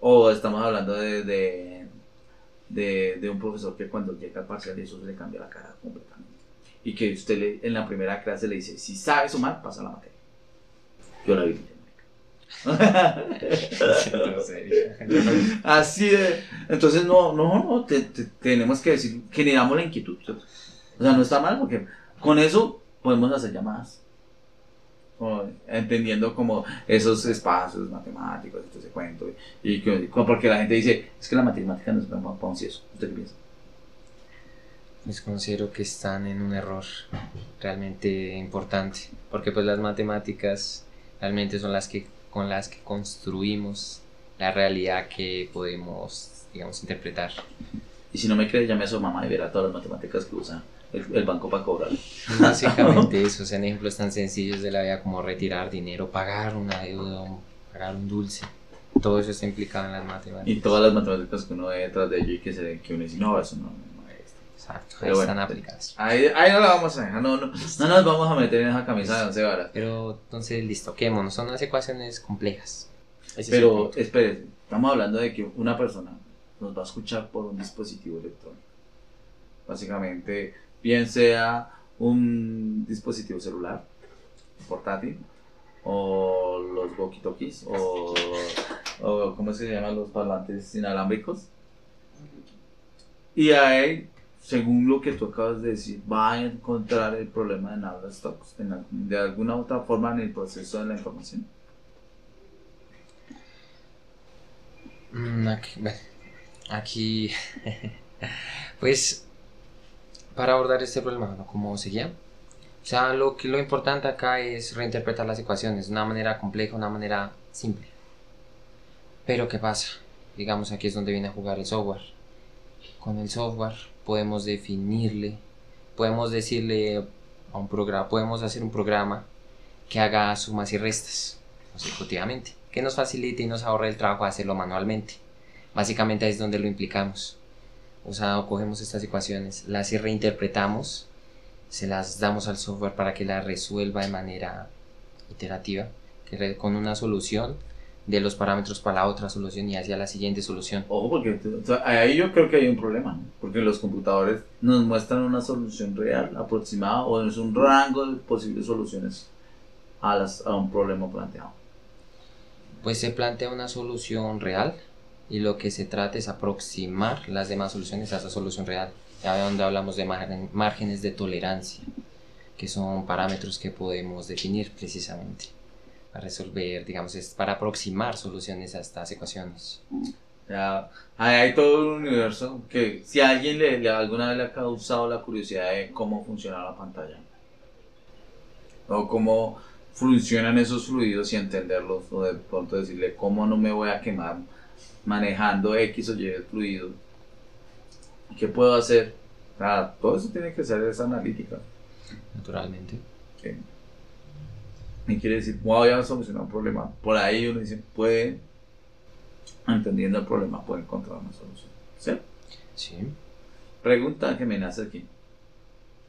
[SPEAKER 2] O estamos hablando de, de, de, de un profesor que cuando llega al parcial eso se le cambia la cara completamente. Y que usted le- en la primera clase le dice, si sabe sumar, pasa la materia. Yo la vi. *laughs* Así de. Entonces, no, no, no, te- te- tenemos que decir, generamos la inquietud. O sea, no está mal porque con eso podemos hacer llamadas. Entendiendo como esos espacios matemáticos, y todo ese cuento. Y como porque la gente dice, es que la matemática no es un eso. ¿Usted qué piensa?
[SPEAKER 5] Pues considero que están en un error realmente importante, porque pues las matemáticas realmente son las que con las que construimos la realidad que podemos, digamos, interpretar.
[SPEAKER 2] Y si no me cree, llame a su mamá y verá todas las matemáticas que usa el, el banco para cobrar. *laughs*
[SPEAKER 5] Es Básicamente eso, sean ejemplos tan sencillos de la vida como retirar dinero, pagar una deuda, pagar un dulce. Todo eso está implicado en las matemáticas.
[SPEAKER 2] Y todas las matemáticas que uno ve detrás de ello y que, se, que uno dice, no, eso no, es.
[SPEAKER 5] Exacto, ahí
[SPEAKER 2] bueno.
[SPEAKER 5] están aplicadas.
[SPEAKER 2] Ahí, ahí no la vamos a dejar, no, no, no nos vamos a meter en esa camisa de 11 varas.
[SPEAKER 5] Pero entonces, listo, quémonos, son unas ecuaciones complejas. Ese es
[SPEAKER 2] Pero
[SPEAKER 5] punto.
[SPEAKER 2] espérese, estamos hablando de que una persona nos va a escuchar por un dispositivo electrónico. Básicamente, bien sea un dispositivo celular, portátil, o los walkie-talkies, o, o ¿cómo se llaman los parlantes inalámbricos? Y ahí, según lo que tú acabas de decir, va a encontrar el problema en habla stocks, en la, de alguna u otra forma en el proceso de la información.
[SPEAKER 5] Mm, aquí *laughs* pues para abordar este problema, como seguía, o sea, lo, que, lo importante acá es reinterpretar las ecuaciones de una manera compleja, una manera simple. Pero ¿qué pasa? Digamos, aquí es donde viene a jugar el software. Con el software podemos definirle, podemos decirle a un programa, podemos hacer un programa que haga sumas y restas consecutivamente, que nos facilite y nos ahorre el trabajo de hacerlo manualmente. Básicamente es donde lo implicamos. O sea, cogemos estas ecuaciones, las reinterpretamos se las damos al software para que la resuelva de manera iterativa, que con una solución de los parámetros para la otra solución y hacia la siguiente solución.
[SPEAKER 2] Ojo, porque ahí yo creo que hay un problema, porque los computadores nos muestran una solución real, aproximada, o es un rango de posibles soluciones a, las, a un problema planteado.
[SPEAKER 5] Pues se plantea una solución real y lo que se trata es aproximar las demás soluciones a esa solución real donde hablamos de márgenes de tolerancia, que son parámetros que podemos definir precisamente para resolver, digamos, es para aproximar soluciones a estas ecuaciones.
[SPEAKER 2] Ya, hay todo un universo que si a alguien le, alguna vez le ha causado la curiosidad de cómo funciona la pantalla o cómo funcionan esos fluidos y entenderlos o de pronto decirle cómo no me voy a quemar manejando X o Y fluido ¿Qué puedo hacer? todo eso tiene que ser esa analítica.
[SPEAKER 5] Naturalmente.
[SPEAKER 2] Y quiere decir, voy a solucionar un problema. Por ahí uno dice, puede, entendiendo el problema, puede encontrar una solución. ¿Sí?
[SPEAKER 5] Sí.
[SPEAKER 2] Pregunta que me nace aquí.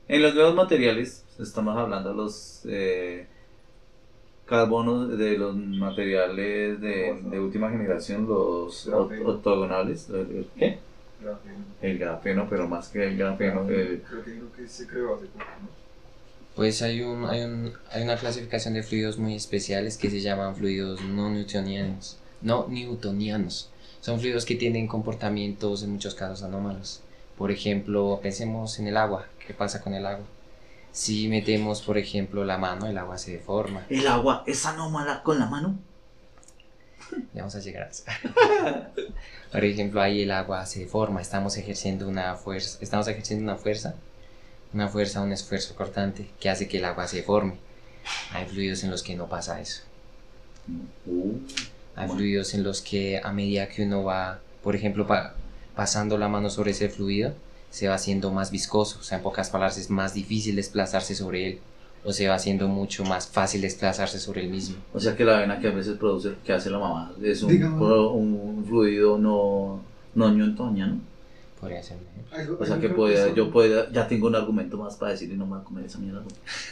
[SPEAKER 2] En los nuevos materiales, estamos hablando de los eh, carbonos, de los materiales de, última generación, los ortogonales. ¿Qué? El grafeno, pero más que el grafeno.
[SPEAKER 4] Creo que se creó hace poco,
[SPEAKER 5] Pues hay, un, hay, un, hay una clasificación de fluidos muy especiales que se llaman fluidos no newtonianos. No newtonianos. Son fluidos que tienen comportamientos en muchos casos anómalos. Por ejemplo, pensemos en el agua. ¿Qué pasa con el agua? Si metemos, por ejemplo, la mano, el agua se deforma.
[SPEAKER 2] ¿El agua es anómala con la mano?
[SPEAKER 5] Ya vamos a llegar a eso. *laughs* Por ejemplo, ahí el agua se deforma, estamos ejerciendo una fuerza, estamos ejerciendo una fuerza, una fuerza, un esfuerzo cortante que hace que el agua se deforme. Hay fluidos en los que no pasa eso. Hay fluidos en los que a medida que uno va, por ejemplo, pasando la mano sobre ese fluido, se va haciendo más viscoso, o sea, en pocas palabras es más difícil desplazarse sobre él o se va haciendo mucho más fácil desplazarse sobre el mismo.
[SPEAKER 2] O sea que la vena que a veces produce, que hace la mamá, es un, un fluido no, no.
[SPEAKER 5] Podría ser.
[SPEAKER 2] O sea que podía, yo podía, ya tengo un argumento más para decir y no me voy a comer esa mierda.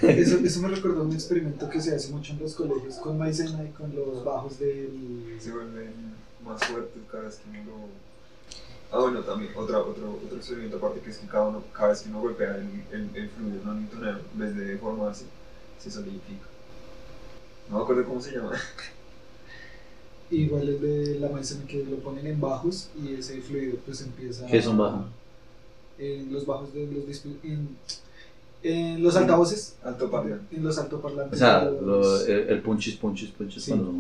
[SPEAKER 3] Eso, eso me recordó un experimento que se hace mucho en los colegios con maicena y con los bajos del...
[SPEAKER 4] Se vuelven más fuertes cada vez que uno lo Ah, bueno, también otra, otro, otro experimento aparte que es que cada, uno, cada vez que uno golpea el, el, el fluido no newtonero, en vez de deformarse, se solidifica. No me acuerdo cómo se llama. *laughs*
[SPEAKER 3] Igual el de la maicena que lo ponen en bajos y ese fluido pues empieza
[SPEAKER 2] ¿Qué son bajos?
[SPEAKER 3] En los bajos de los en, en los altavoces.
[SPEAKER 4] Altoparlantes.
[SPEAKER 3] En los altoparlantes.
[SPEAKER 2] O sea, lo, el, el punchis, punchis, punchis sí. cuando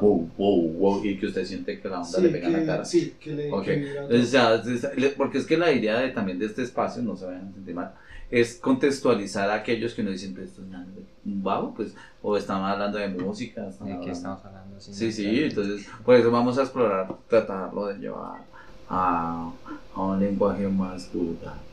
[SPEAKER 2] wow, wow, wow, y que usted siente que la onda le pega en la cara.
[SPEAKER 3] Sí, que le.
[SPEAKER 2] Okay. Entonces, ya, porque es que la idea de, también de este espacio, no se vayan a sentir mal, es contextualizar a aquellos que no dicen, pues esto es un vago, pues, o estamos hablando de música.
[SPEAKER 5] ¿De qué estamos hablando?
[SPEAKER 2] Sí, sí, entonces, por eso vamos a explorar, tratarlo de llevar a, a un lenguaje más vulgar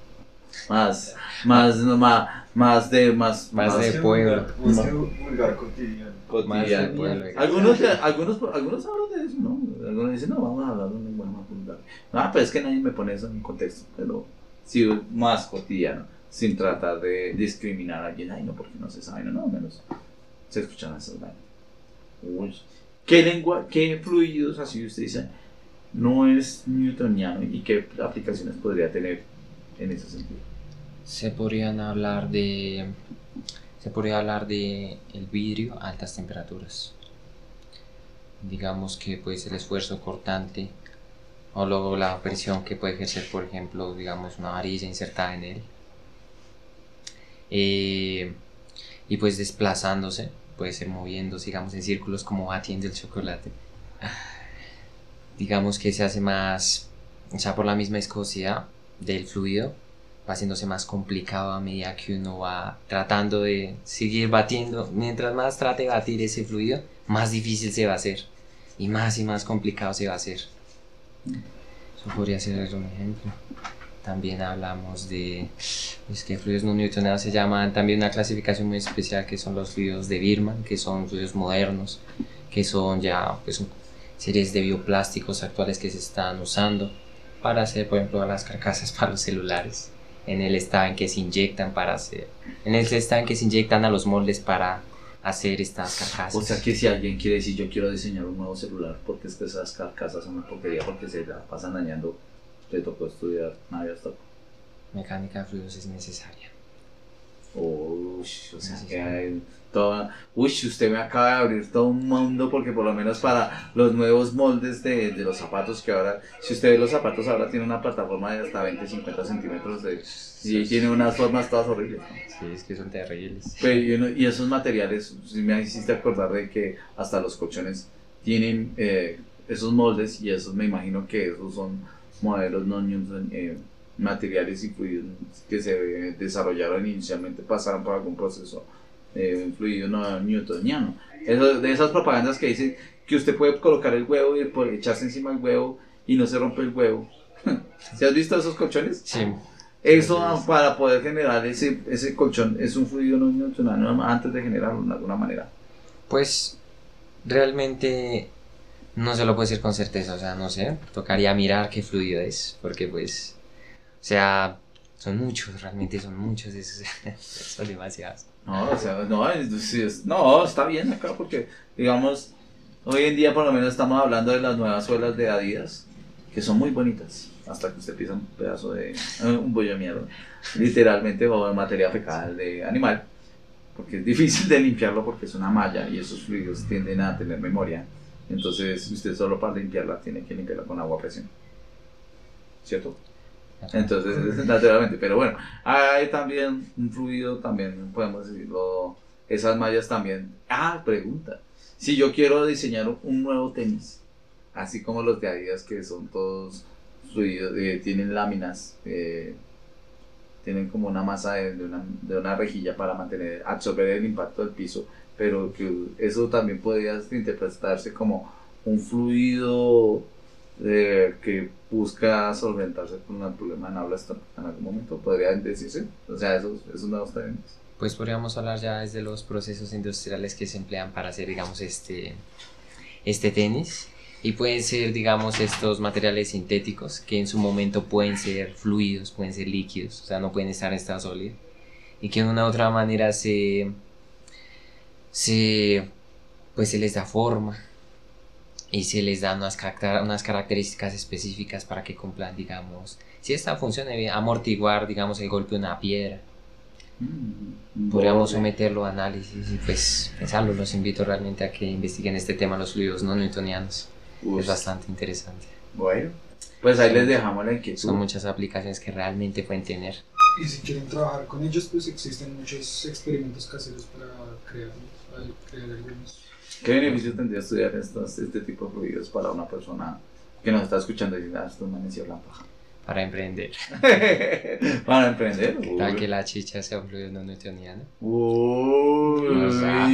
[SPEAKER 2] más, más, más, más de, más,
[SPEAKER 5] más, de pueblo.
[SPEAKER 4] Más vulgar cotidiano.
[SPEAKER 2] Cotidiano. Algunos, algunos, algunos hablan de eso, ¿no? Algunos dicen, no, vamos a hablar de un lenguaje más vulgar. Ah, pero es que nadie me pone eso en contexto, pero sí más cotidiano, sin tratar de discriminar a alguien. Ay, no, porque no se sabe, no, no, menos se escuchan esas vainas. ¿Qué lengua, qué fluidos así usted dice no es newtoniano y qué aplicaciones podría tener en ese sentido?
[SPEAKER 5] Se podrían hablar de se podría hablar de el vidrio a altas temperaturas. Digamos que pues el esfuerzo cortante o luego la presión que puede ejercer, por ejemplo, digamos una varilla insertada en él. Eh, y pues desplazándose, puede ser moviéndose, digamos, en círculos como batiendo el chocolate. digamos que se hace más, sea, por la misma viscosidad del fluido, va haciéndose más complicado a medida que uno va tratando de seguir batiendo. Mientras más trate de batir ese fluido, más difícil se va a hacer y más y más complicado se va a hacer. Eso podría ser un ejemplo. También hablamos de es que fluidos no newtonianos se llaman también una clasificación muy especial que son los fluidos de Birman, que son fluidos modernos, que son ya pues series de bioplásticos actuales que se están usando para hacer, por ejemplo, las carcasas *laughs* para los celulares. En el estado en que se inyectan para hacer, en el estado en que se inyectan a los moldes para hacer estas carcasas.
[SPEAKER 2] O sea que si alguien quiere decir yo quiero diseñar un nuevo celular porque es que esas carcasas son una porquería porque se la pasan dañando, te tocó estudiar navías tocó.
[SPEAKER 5] Mecánica de fluidos es necesaria.
[SPEAKER 2] Uy, o sea que hay toda... Uy, usted me acaba de abrir todo un mundo porque por lo menos para los nuevos moldes de, de los zapatos que ahora, si usted ve los zapatos ahora tiene una plataforma de hasta 20, 50 centímetros de... Y tiene unas formas todas horribles. ¿no?
[SPEAKER 5] Sí, es que son terribles.
[SPEAKER 2] Pero, y, uno- y esos materiales, si me hiciste acordar de que hasta los colchones tienen eh, esos moldes y esos me imagino que esos son modelos no Newton, eh, materiales y fluidos que se desarrollaron inicialmente pasaron por algún proceso eh, fluido no newtoniano. Eso- de esas propagandas que dicen que usted puede colocar el huevo y por echarse encima el huevo y no se rompe el huevo. *laughs* ¿Se has visto esos colchones?
[SPEAKER 5] Sí,
[SPEAKER 2] Eso
[SPEAKER 5] es.
[SPEAKER 2] para poder generar ese, ese colchón es un fluido no newtoniano antes de generarlo de alguna manera.
[SPEAKER 5] pues realmente no se lo puedo decir con certeza, o sea, no sé, tocaría mirar qué fluido es, porque pues, sea, son muchos, realmente son muchos esos, *laughs* son demasiados.
[SPEAKER 2] No, o sea, no, es- es- no, está bien acá porque, digamos, hoy en día por lo menos estamos hablando de las nuevas suelas de Adidas, que son muy bonitas, hasta que usted pisa un pedazo de, *laughs* un bollo de mierda, literalmente, o materia fecal de animal, porque es difícil de limpiarlo porque es una malla y esos fluidos tienden a tener memoria, entonces usted solo para limpiarla tiene que limpiarla con agua presión, ¿cierto? Entonces, *laughs* naturalmente, pero bueno, hay también un fluido, también podemos decirlo, esas mallas también. Ah, pregunta, si yo quiero diseñar un nuevo tenis, así como los de Adidas que son todos fluidos, eh, tienen láminas, eh, tienen como una masa de, de una, de una rejilla para mantener, absorber el impacto del piso, pero que eso también podría interpretarse como un fluido eh, que busca solventarse con el problema en habla en algún momento, podría decirse. O sea, esos, esos nuevos términos.
[SPEAKER 5] Pues podríamos hablar ya desde los procesos industriales que se emplean para hacer, digamos, este, este tenis. Y pueden ser, digamos, estos materiales sintéticos que en su momento pueden ser fluidos, pueden ser líquidos, o sea, no pueden estar en estado sólido. Y que de una u otra manera se, se, pues se les da forma y se les da unas, caracter- unas características específicas para que cumplan, digamos, si esta función de amortiguar, digamos, el golpe de una piedra.
[SPEAKER 2] Mm,
[SPEAKER 5] Podríamos someterlo a análisis y pues pensarlo. Los invito realmente a que investiguen este tema, los fluidos no newtonianos.
[SPEAKER 2] Uy,
[SPEAKER 5] Es bastante interesante.
[SPEAKER 2] Bueno, pues ahí les dejamos la inquietud.
[SPEAKER 5] Son muchas aplicaciones que realmente pueden tener.
[SPEAKER 3] Y si quieren trabajar con ellos, pues existen muchos experimentos caseros para crearlos, para crear algunos.
[SPEAKER 2] ¿Qué beneficio tendría estudiar estos, este tipo de fluidos para una persona que nos está escuchando y dice, ah, estos manes hablan paja"?
[SPEAKER 5] Para emprender. *laughs*
[SPEAKER 2] para emprender. *laughs*
[SPEAKER 5] Tal
[SPEAKER 2] Uy.
[SPEAKER 5] que la chicha sea un fluido no newtoniano.
[SPEAKER 2] Uy,
[SPEAKER 5] O sea.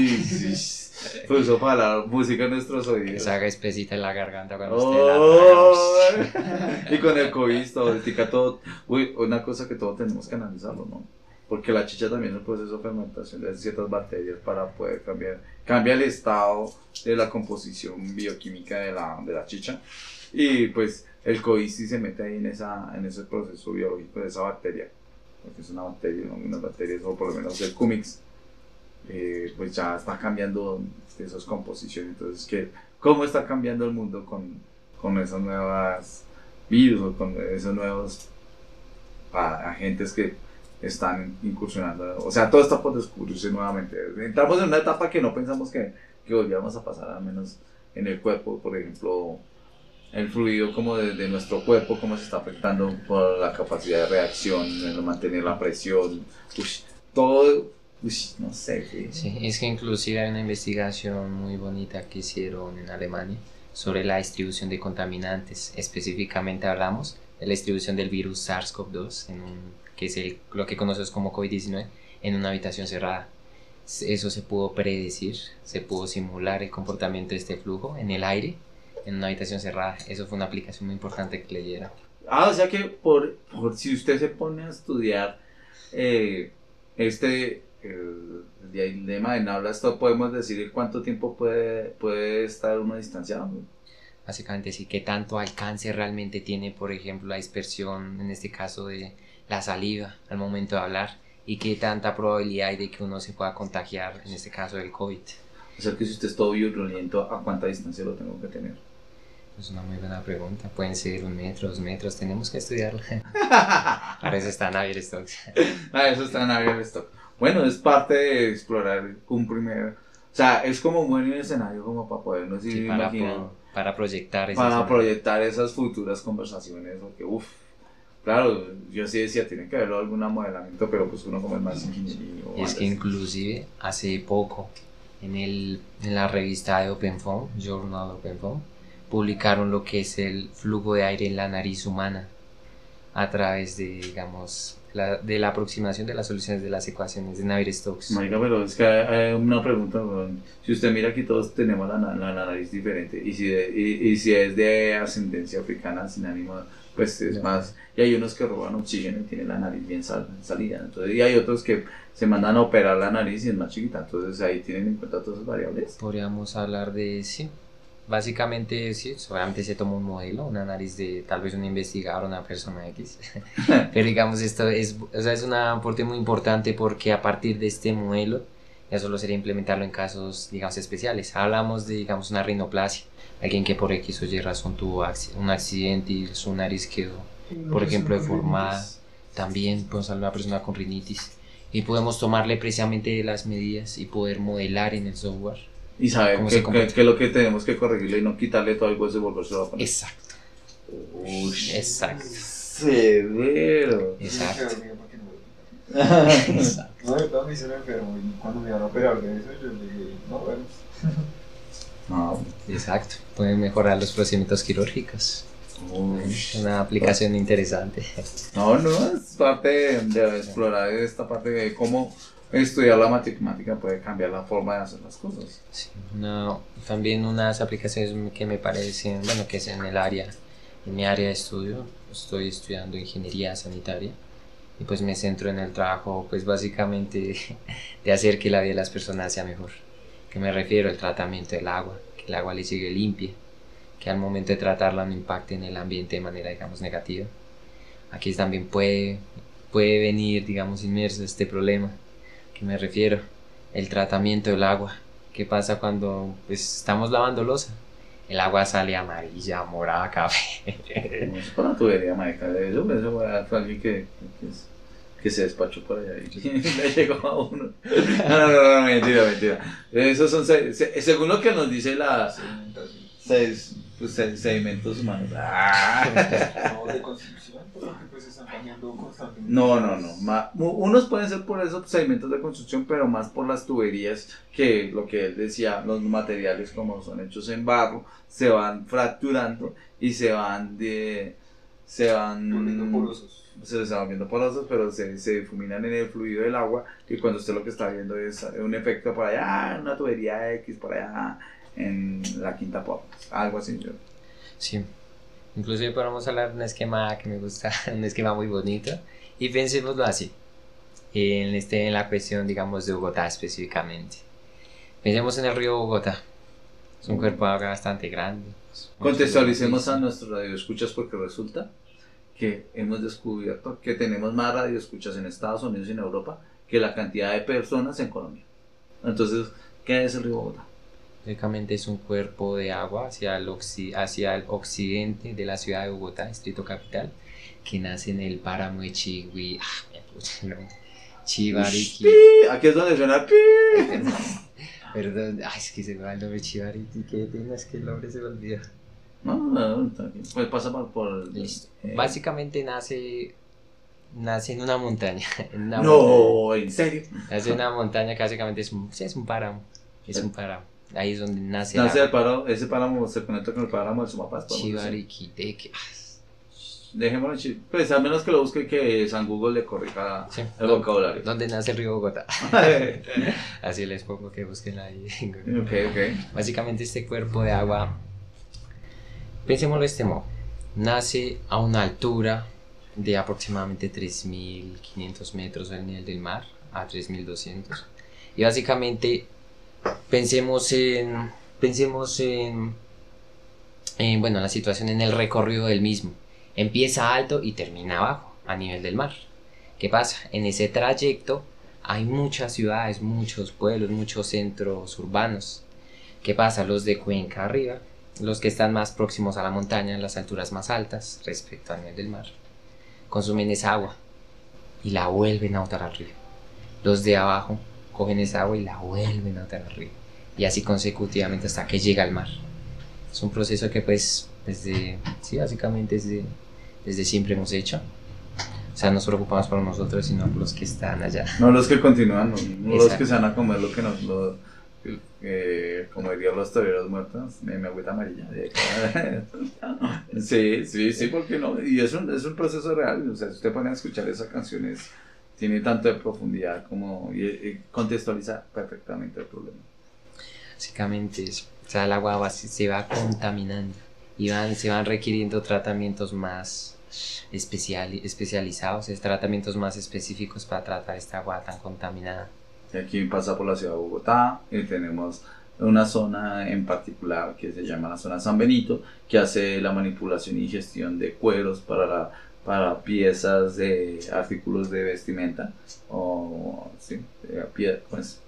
[SPEAKER 2] Puso para la música en nuestros
[SPEAKER 5] Que
[SPEAKER 2] oídos.
[SPEAKER 5] se haga espesita en la garganta cuando
[SPEAKER 2] Oh.
[SPEAKER 5] usted la *laughs*
[SPEAKER 2] y con el COVID todo, todo, uy, una cosa que todos tenemos que analizarlo, ¿no? Porque la chicha también es un proceso de fermentación de ciertas bacterias para poder cambiar, cambia el estado de la composición bioquímica de la, de la chicha y pues el sí se mete ahí en, esa, en ese proceso biológico de esa bacteria, porque es una bacteria, ¿no? unas bacterias o por lo menos el cumix, eh, pues ya está cambiando esas composiciones, entonces que cómo está cambiando el mundo con, con esas nuevas virus o con esos nuevos a- agentes que están incursionando. O sea, todo está por descubrirse nuevamente. Entramos en una etapa que no pensamos que, que volvíamos a pasar, al menos en el cuerpo, por ejemplo, el fluido como de, de nuestro cuerpo, cómo se está afectando por la capacidad de reacción, en mantener la presión, ush, todo, ush, no sé, ¿qué?
[SPEAKER 5] Sí, es que inclusive hay una investigación muy bonita que hicieron en Alemania sobre la distribución de contaminantes. Específicamente hablamos de la distribución del virus SARS-CoV-2, en un- que es el- lo que conocemos como COVID-19, en una habitación cerrada. Eso se pudo predecir, se pudo simular el comportamiento de este flujo en el aire, en una habitación cerrada. Eso fue una aplicación muy importante que le dieron.
[SPEAKER 2] Ah, o sea que por, por si usted se pone a estudiar eh, este el, el dilema de Nabla, esto podemos decir cuánto tiempo puede, puede estar uno distanciado.
[SPEAKER 5] Básicamente sí, qué tanto alcance realmente tiene, por ejemplo, la dispersión, en este caso de la saliva al momento de hablar, y qué tanta probabilidad hay de que uno se pueda contagiar, en este caso del COVID.
[SPEAKER 2] O sea que si usted es todo violento, ¿a cuánta distancia lo tengo que tener?
[SPEAKER 5] Es una muy buena pregunta. Pueden ser un metro, dos metros, tenemos que estudiarlo. *laughs* Para eso está Navier Stokes.
[SPEAKER 2] Ah, eso está en Aviar Stock. Bueno, es parte de explorar un primer. O sea, es como un buen escenario como para podernos ir
[SPEAKER 5] Sí, para,
[SPEAKER 2] imaginando.
[SPEAKER 5] pro- para proyectar ese
[SPEAKER 2] para
[SPEAKER 5] escenario.
[SPEAKER 2] proyectar esas futuras conversaciones, porque uff, claro, yo sí decía, tiene que haber algún modelamiento, pero pues uno como es más ingeniero.
[SPEAKER 5] Y es que inclusive hace poco en, el, en la revista de OpenFOAM, Journal OpenFOAM, publicaron lo que es el flujo de aire en la nariz humana a través de, digamos, la, de la aproximación de las soluciones de las ecuaciones de Navier-Stokes.
[SPEAKER 2] Marica, pero es que hay hay una pregunta, si usted mira aquí todos tenemos la, la nariz diferente y si, de- y, y si es de ascendencia africana sin ánimo, pues es más, y hay unos que roban oxígeno y tienen la nariz bien sal- salida, entonces, y hay otros que se mandan a operar la nariz y es más chiquita, entonces ahí tienen en cuenta todas esas variables.
[SPEAKER 5] Podríamos hablar de, sí, básicamente, sí, solamente se toma un modelo, una nariz de tal vez un investigador, una persona X. *laughs* Pero digamos, esto es, o sea, es un aporte muy importante porque a partir de este modelo, ya solo sería implementarlo en casos, digamos, especiales. Hablamos de, digamos, una rinoplasia, alguien que por X o Y razón tuvo un accidente y su nariz quedó por ejemplo, deformada. También podemos hablar de una persona con rinitis. Y podemos tomarle precisamente las medidas y poder modelar en el software.
[SPEAKER 2] Y saber
[SPEAKER 5] ¿Cómo
[SPEAKER 2] qué qué- qué es lo que tenemos que corregirle y no quitarle todo el hueso y volvérselo a poner.
[SPEAKER 5] Exacto,
[SPEAKER 2] Ush,
[SPEAKER 5] exacto,
[SPEAKER 2] Severo.
[SPEAKER 5] exacto. *laughs* *laughs*
[SPEAKER 4] No, de verdad me hicieron enfermo y cuando me iban a operar de eso yo le dije, no, bueno, *laughs*
[SPEAKER 2] No,
[SPEAKER 5] Exacto, pueden mejorar los procedimientos quirúrgicos. Una aplicación interesante.
[SPEAKER 2] No, no, es parte de, de explorar esta parte de cómo estudiar la matemática puede cambiar la forma de hacer las cosas.
[SPEAKER 5] Sí, no, también unas aplicaciones que me parecen, bueno, que es en el área, en mi área de estudio, estoy estudiando ingeniería sanitaria y pues me centro en el trabajo, pues básicamente *laughs* de hacer que la vida de las personas sea mejor. Que me refiero al tratamiento del agua, que el agua le llegue limpia, que al momento de tratarla no impacte en el ambiente de manera, digamos, negativa. Aquí también puede, puede venir, digamos, inmerso este problema. que me refiero? El tratamiento del agua. ¿Qué pasa cuando pues, estamos lavando losa? El agua sale amarilla, morada, café.
[SPEAKER 2] Para tubería, marica. Eso, fue alguien que, que se despachó por allá y *laughs* le llegó a uno. No, no, no, no, mentira, mentira. Esos son, se- se- según lo que nos dice la
[SPEAKER 4] sedimentación.
[SPEAKER 2] seis, pues, se- sedimentos humanos. Ah.
[SPEAKER 4] No, pues.
[SPEAKER 2] No, no, no. ma- unos pueden ser por esos sedimentos de construcción, pero más por las tuberías que lo que él decía, los materiales como son hechos en barro, se van fracturando y se van de... Se van...
[SPEAKER 4] Volviendo porosos.
[SPEAKER 2] Se les van viendo porosos, pero se, se difuminan en el fluido del agua y cuando usted lo que está viendo es un efecto por allá, una tubería X por allá en la quinta por algo así. yo-
[SPEAKER 5] Sí. Inclusive podemos hablar de un esquema que me gusta, *laughs* un esquema muy bonito. Y pensémoslo así. En, este, en la cuestión, digamos, de Bogotá específicamente. Pensemos en el río Bogotá. Es un cuerpo de agua bastante grande.
[SPEAKER 2] Contextualicemos a nuestros radioescuchas porque resulta que hemos descubierto que tenemos más radioescuchas en Estados Unidos y en Europa que la cantidad de personas en Colombia. Entonces, ¿qué es el río Bogotá?
[SPEAKER 5] Básicamente es un cuerpo de agua hacia el, hacia el occidente de la ciudad de Bogotá, distrito capital, que nace en el páramo de Chigui. Ah.
[SPEAKER 2] Pi, Aquí es donde suena pi. *laughs*
[SPEAKER 5] Perdón, ay, es que se me va el nombre Chivariki. Qué pena, es que el nombre se me olvidó.
[SPEAKER 2] No, no, no. Pues pasa por, por
[SPEAKER 5] Listo.
[SPEAKER 2] eh,
[SPEAKER 5] Básicamente nace, nace en una montaña. *laughs* En una montaña.
[SPEAKER 2] No, en serio.
[SPEAKER 5] Nace en una *laughs* montaña que básicamente es un, sí, es un páramo. Es un páramo. Ahí es donde nace,
[SPEAKER 2] Nace
[SPEAKER 5] el
[SPEAKER 2] páramo, ese páramo se conecta con el páramo del Sumapaz.
[SPEAKER 5] Chivariquiteque.
[SPEAKER 2] Dejémoslo en Pues a menos que lo busque que San Google le corrija
[SPEAKER 5] Sí.
[SPEAKER 2] el vocabulario.
[SPEAKER 5] ¿Dónde nace el río Bogotá?
[SPEAKER 2] ok, *laughs*
[SPEAKER 5] Así les pongo que busquen ahí.
[SPEAKER 2] ok.
[SPEAKER 5] Básicamente este cuerpo de agua, pensémoslo de este modo, nace a una altura de aproximadamente 3.500 metros del nivel del mar a 3.200 y básicamente pensemos en pensemos en, en bueno la situación en el recorrido del mismo. Empieza alto y termina abajo a nivel del mar. ¿qué pasa? en ese trayecto hay muchas ciudades muchos pueblos muchos centros urbanos. ¿Qué pasa? Los de Cuenca arriba, los que están más próximos a la montaña, en las alturas más altas respecto al nivel del mar, consumen esa agua y la vuelven a botar al río. Los de abajo cogen esa agua y la vuelven a botar al río. Y así consecutivamente hasta que llega al mar. Es un proceso que pues desde, sí, básicamente desde, desde siempre hemos hecho. O sea, nos preocupamos por nosotros, sino por los que están allá.
[SPEAKER 2] No los que continúan, no, no los que se van a comer lo que nos. Lo, eh, como dirían los toreros muertos, me, me agüita amarilla. *laughs* *laughs* sí, sí, sí, ¿por qué no? Y es un, es un proceso real. O sea, si usted pone a escuchar esas canciones, tiene tanto de profundidad como. y, y contextualiza perfectamente el problema.
[SPEAKER 5] Básicamente eso. O sea, el agua va- se va contaminando y van, se van requiriendo tratamientos más especial, especializados, es tratamientos más específicos para tratar esta agua tan contaminada.
[SPEAKER 2] Aquí pasa por la ciudad de Bogotá y tenemos una zona en particular que se llama la zona San Benito, que hace la manipulación y gestión de cueros para, para piezas de artículos de vestimenta o sí, eh, pues,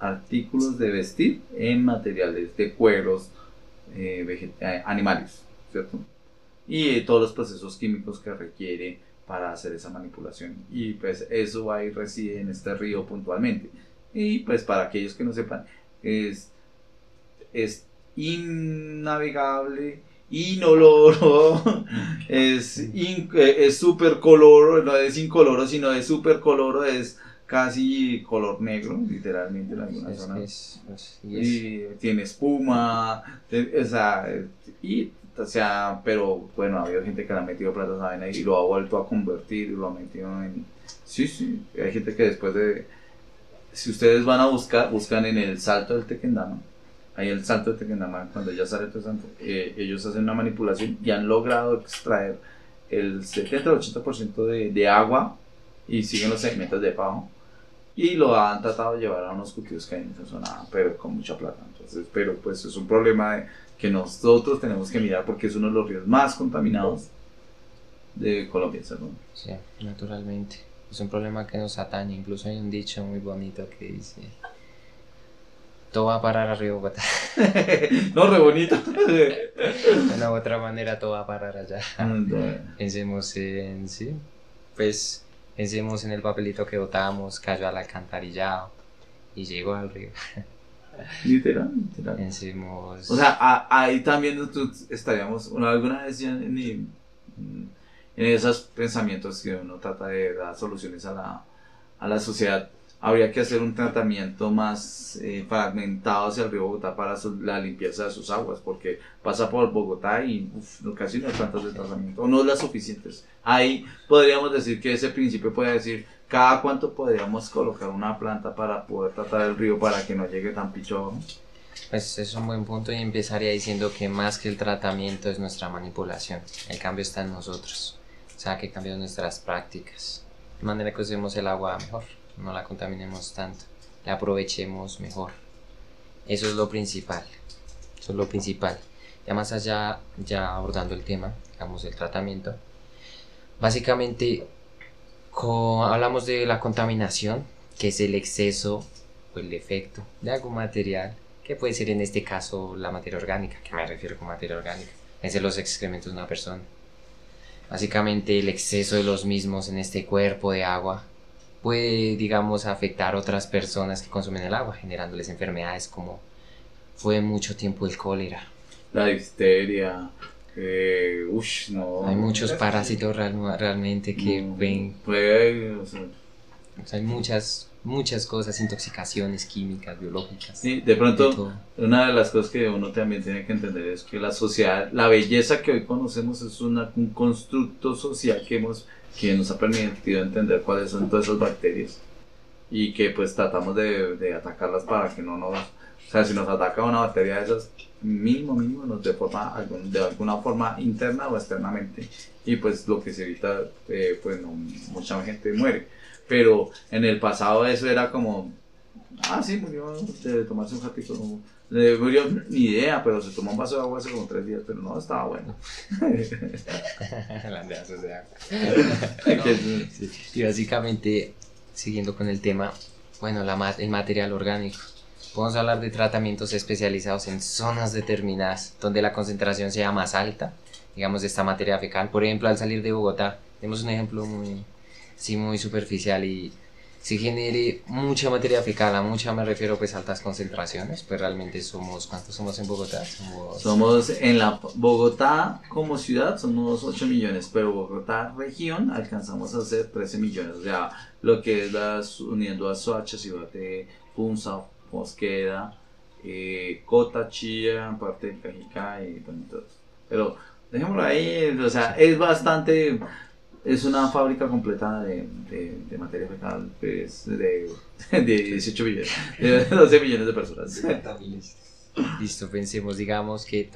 [SPEAKER 2] artículos de vestir en materiales de cueros eh, eh, animales, ¿cierto? Y todos los procesos químicos que requiere para hacer esa manipulación. Y pues eso y reside en este río puntualmente. Y pues para aquellos que no sepan, es, es innavegable, inoloro, *laughs* es in- eh, es coloro, no es incoloro, sino es súper coloro, es casi color negro, literalmente en algunas zonas
[SPEAKER 5] es- es- y
[SPEAKER 2] tiene espuma, o sea, y, sea, pero bueno, ha habido gente que le ha metido plata a esa y lo ha vuelto a convertir lo ha metido en... Sí, sí, hay gente que después de... Si ustedes van a buscar, buscan en el salto del Tequendama, ahí el salto del Tequendama, cuando ya sale todo eso, eh, ellos hacen una manipulación y han logrado extraer el 70-80% de, de agua y siguen los sedimentos de abajo y lo han tratado de llevar a unos cultivos que hay en esa zona, pero con mucha plata. Entonces, pero pues es un problema de- que nosotros tenemos que mirar porque es uno de los ríos más contaminados de Colombia, ¿cierto?
[SPEAKER 5] sí, naturalmente. Es un problema que nos atañe. Incluso hay un dicho muy bonito que dice: Todo va a parar a Río Bogotá. *laughs*
[SPEAKER 2] no, re bonito.
[SPEAKER 5] De una u otra manera, todo va a parar allá. Pensemos en, sí, pues pensemos en el papelito que botamos, cayó al alcantarillado y llegó al río.
[SPEAKER 2] Literal, literal. O sea, a- ahí también nosotros estaríamos, una, alguna vez ya en, en- en esos pensamientos que uno trata de dar soluciones a la, a la sociedad, habría que hacer un tratamiento más eh, fragmentado hacia el río Bogotá para su- la limpieza de sus aguas, porque pasa por Bogotá y uf, no- casi no hay plantas de tratamiento, o no las suficientes. Ahí podríamos decir que ese principio puede decir, cada cuánto podríamos colocar una planta para poder tratar el río para que no llegue tan pichón.
[SPEAKER 5] pues es un buen punto y empezaría diciendo que más que el tratamiento es nuestra manipulación. El cambio está en nosotros. O sea, que cambiamos nuestras prácticas. De manera que usemos el agua mejor, no la contaminemos tanto, la aprovechemos mejor. Eso es lo principal. Eso es lo principal. Ya más allá, ya abordando el tema, digamos, el tratamiento. Básicamente, co- hablamos de la contaminación, que es el exceso o el defecto de algún material, que puede ser en este caso la materia orgánica, que me refiero con materia orgánica, es de los excrementos de una persona. Básicamente el exceso de los mismos en este cuerpo de agua puede, digamos, afectar a otras personas que consumen el agua, generándoles enfermedades como fue mucho tiempo el cólera.
[SPEAKER 2] la difteria, eh, ush, no.
[SPEAKER 5] Hay muchos parásitos real- realmente que
[SPEAKER 2] no,
[SPEAKER 5] ven
[SPEAKER 2] puede, o sea,
[SPEAKER 5] hay muchas, muchas cosas, intoxicaciones químicas, biológicas.
[SPEAKER 2] Sí, de pronto, una de las cosas que uno también tiene que entender es que la sociedad, la belleza que hoy conocemos es una- un constructo social que, hemos, que nos ha permitido entender cuáles son todas esas bacterias y que pues tratamos de, de atacarlas para que no nos... O sea, si nos ataca una bacteria de esas, mínimo, mínimo, nos deforma algún- de alguna forma interna o externamente y pues lo que se evita, eh, pues no, mucha gente muere. Pero en el pasado eso era como, ah, sí, murió de tomarse un ratito, no, le murió ni idea, pero se tomó un vaso de agua hace como tres días, pero no, estaba bueno. *laughs*
[SPEAKER 5] Sí, Y básicamente, siguiendo con el tema, bueno, la, ma- el material orgánico. Podemos hablar de tratamientos especializados en zonas determinadas donde la concentración sea más alta, digamos, de esta materia fecal. Por ejemplo, al salir de Bogotá, tenemos un ejemplo muy, sí, muy superficial y si genere mucha materia fecal, a mucha me refiero pues a altas concentraciones, pues realmente somos, ¿cuántos somos en Bogotá? Somos...
[SPEAKER 2] Somos en la Bogotá como ciudad somos 8 millones, pero Bogotá región alcanzamos a ser 13 millones. O sea, lo que es las uniendo a Soacha, Ciudad Punza, Mosqueda, eh, Cota, Chía, parte de Cajicá y todo. Pero dejémoslo ahí, o sea, es bastante, es una fábrica completa de, de, de materia fecal, pues, de, *laughs* de 18 millones, de *laughs* 12 millones de personas.
[SPEAKER 5] Listo, pensemos, digamos que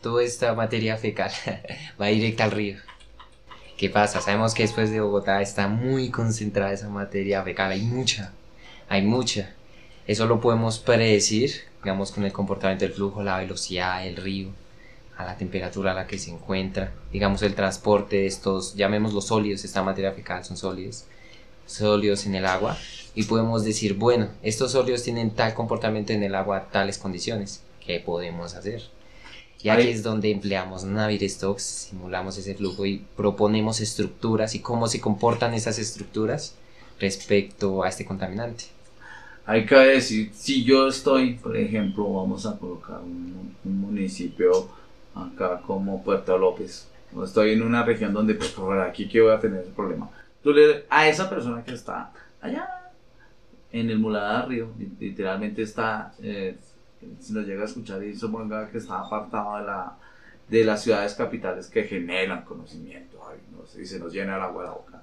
[SPEAKER 5] toda esta materia fecal *laughs* va directa al río. ¿Qué pasa? Sabemos que después de Bogotá está muy concentrada esa materia fecal, hay mucha, hay mucha. Eso lo podemos predecir, digamos, con el comportamiento del flujo, la velocidad del río, a la temperatura a la que se encuentra, digamos, el transporte de estos, llamémoslos sólidos, esta materia fecal son sólidos, sólidos en el agua, y podemos decir, bueno, estos sólidos tienen tal comportamiento en el agua, tales condiciones, ¿qué podemos hacer? Y aquí
[SPEAKER 2] Ahí-
[SPEAKER 5] es donde empleamos Navier-Stokes, simulamos ese flujo y proponemos estructuras y cómo se comportan esas estructuras respecto a este contaminante.
[SPEAKER 2] Hay que decir, si yo estoy, por ejemplo, vamos a colocar un, un municipio acá como Puerto López, o estoy en una región donde, pues, por aquí que voy a tener ese problema. Tú le, a esa persona que está allá en el Muladar Río, li- literalmente está, eh, si nos llega a escuchar y suponga que está apartado de, la, de las ciudades capitales que generan conocimiento, ay, y se nos llena el agua de la boca.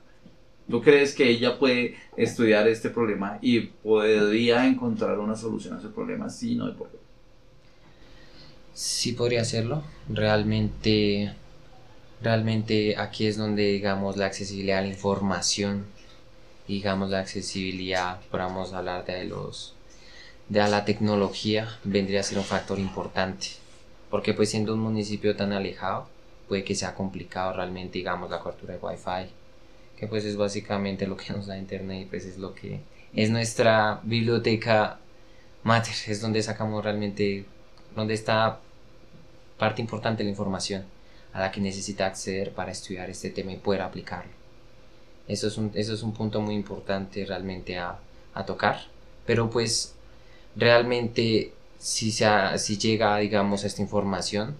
[SPEAKER 2] ¿Tú crees que ella puede estudiar este problema y podría encontrar una solución a ese problema? Sí, no, y por qué.
[SPEAKER 5] Sí podría hacerlo. Realmente, realmente aquí es donde, digamos, la accesibilidad a la información, digamos, la accesibilidad, podamos hablar de los, de la tecnología, vendría a ser un factor importante. Porque pues siendo un municipio tan alejado, puede que sea complicado realmente, digamos, la cobertura de Wi-Fi, que pues es básicamente lo que nos da Internet y pues es lo que es nuestra biblioteca mater, es donde sacamos realmente donde está parte importante de la información a la que necesita acceder para estudiar este tema y poder aplicarlo. Eso es un, eso es un punto muy importante realmente a, a tocar, pero pues realmente si, se si llega digamos a esta información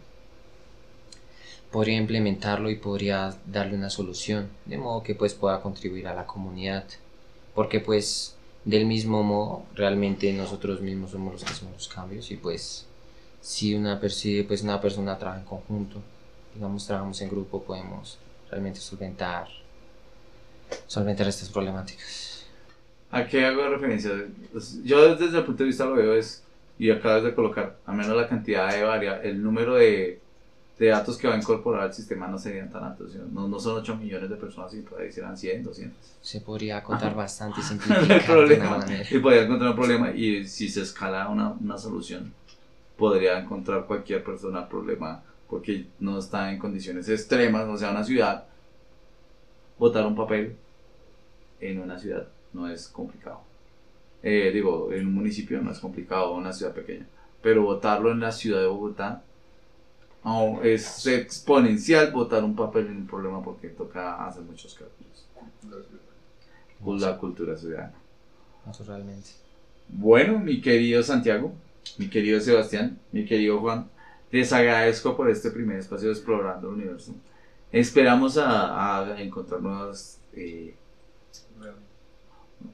[SPEAKER 5] podría implementarlo y podría darle una solución de modo que pues pueda contribuir a la comunidad porque pues del mismo modo realmente nosotros mismos somos los que hacemos los cambios y pues si una, persi- pues una persona trabaja en conjunto, digamos trabajamos en grupo, podemos realmente solventar, solventar estas problemáticas.
[SPEAKER 2] ¿A qué hago referencia? Pues, Yo desde el punto de vista lo veo es, y acabas de colocar, a menos la cantidad de varia, el número de, de datos que va a incorporar al sistema no serían tan altos. No, no son 8 millones de personas, sino por ahí serán 100, 200.
[SPEAKER 5] Se podría contar bastante y *laughs* simplificar
[SPEAKER 2] problema.
[SPEAKER 5] manera.
[SPEAKER 2] Y podría encontrar un problema y si se escala una, una solución, podría encontrar cualquier persona el problema porque no está en condiciones extremas, o sea, una ciudad, botar un papel en una ciudad no es complicado. Eh, digo, en un municipio no es complicado, una ciudad pequeña, pero botarlo en la ciudad de Bogotá oh, es exponencial botar un papel en un problema porque toca hacer muchos cálculos. Con la cultura ciudadana.
[SPEAKER 5] Naturalmente.
[SPEAKER 2] Bueno, mi querido Santiago, mi querido Sebastián, mi querido Juan, les agradezco por este primer espacio de Explorando el Universo. Esperamos a, a encontrar nuevas, eh,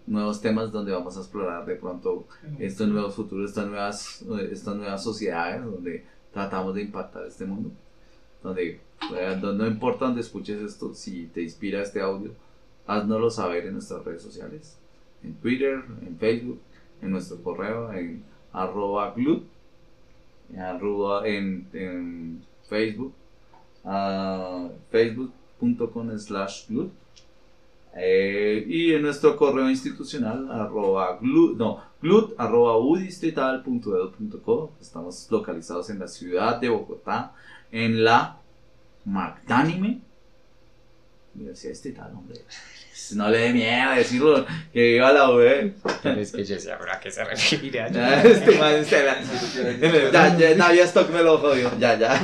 [SPEAKER 2] nuevos temas donde vamos a explorar de pronto estos nuevos futuros, estas nuevas, estas nuevas sociedades donde tratamos de impactar este mundo. Donde eh, no importa donde escuches esto, si te inspira este audio, haznoslo saber en nuestras redes sociales, en Twitter, en Facebook, en nuestro correo, en arroba glut, en, en, Facebook, uh, facebook.com slash glut. Eh, y en nuestro correo institucional arroba glut, no, glut arroba estamos localizados en la ciudad de Bogotá en la Magdánime Universidad Estatal, hombre. No le dé miedo decirlo, que iba a la UE.
[SPEAKER 5] Es que yo sé a qué se refiere. *laughs*
[SPEAKER 2] este man, este *laughs* ya, ya, Navia Stock me lo jodió. Ya, ya.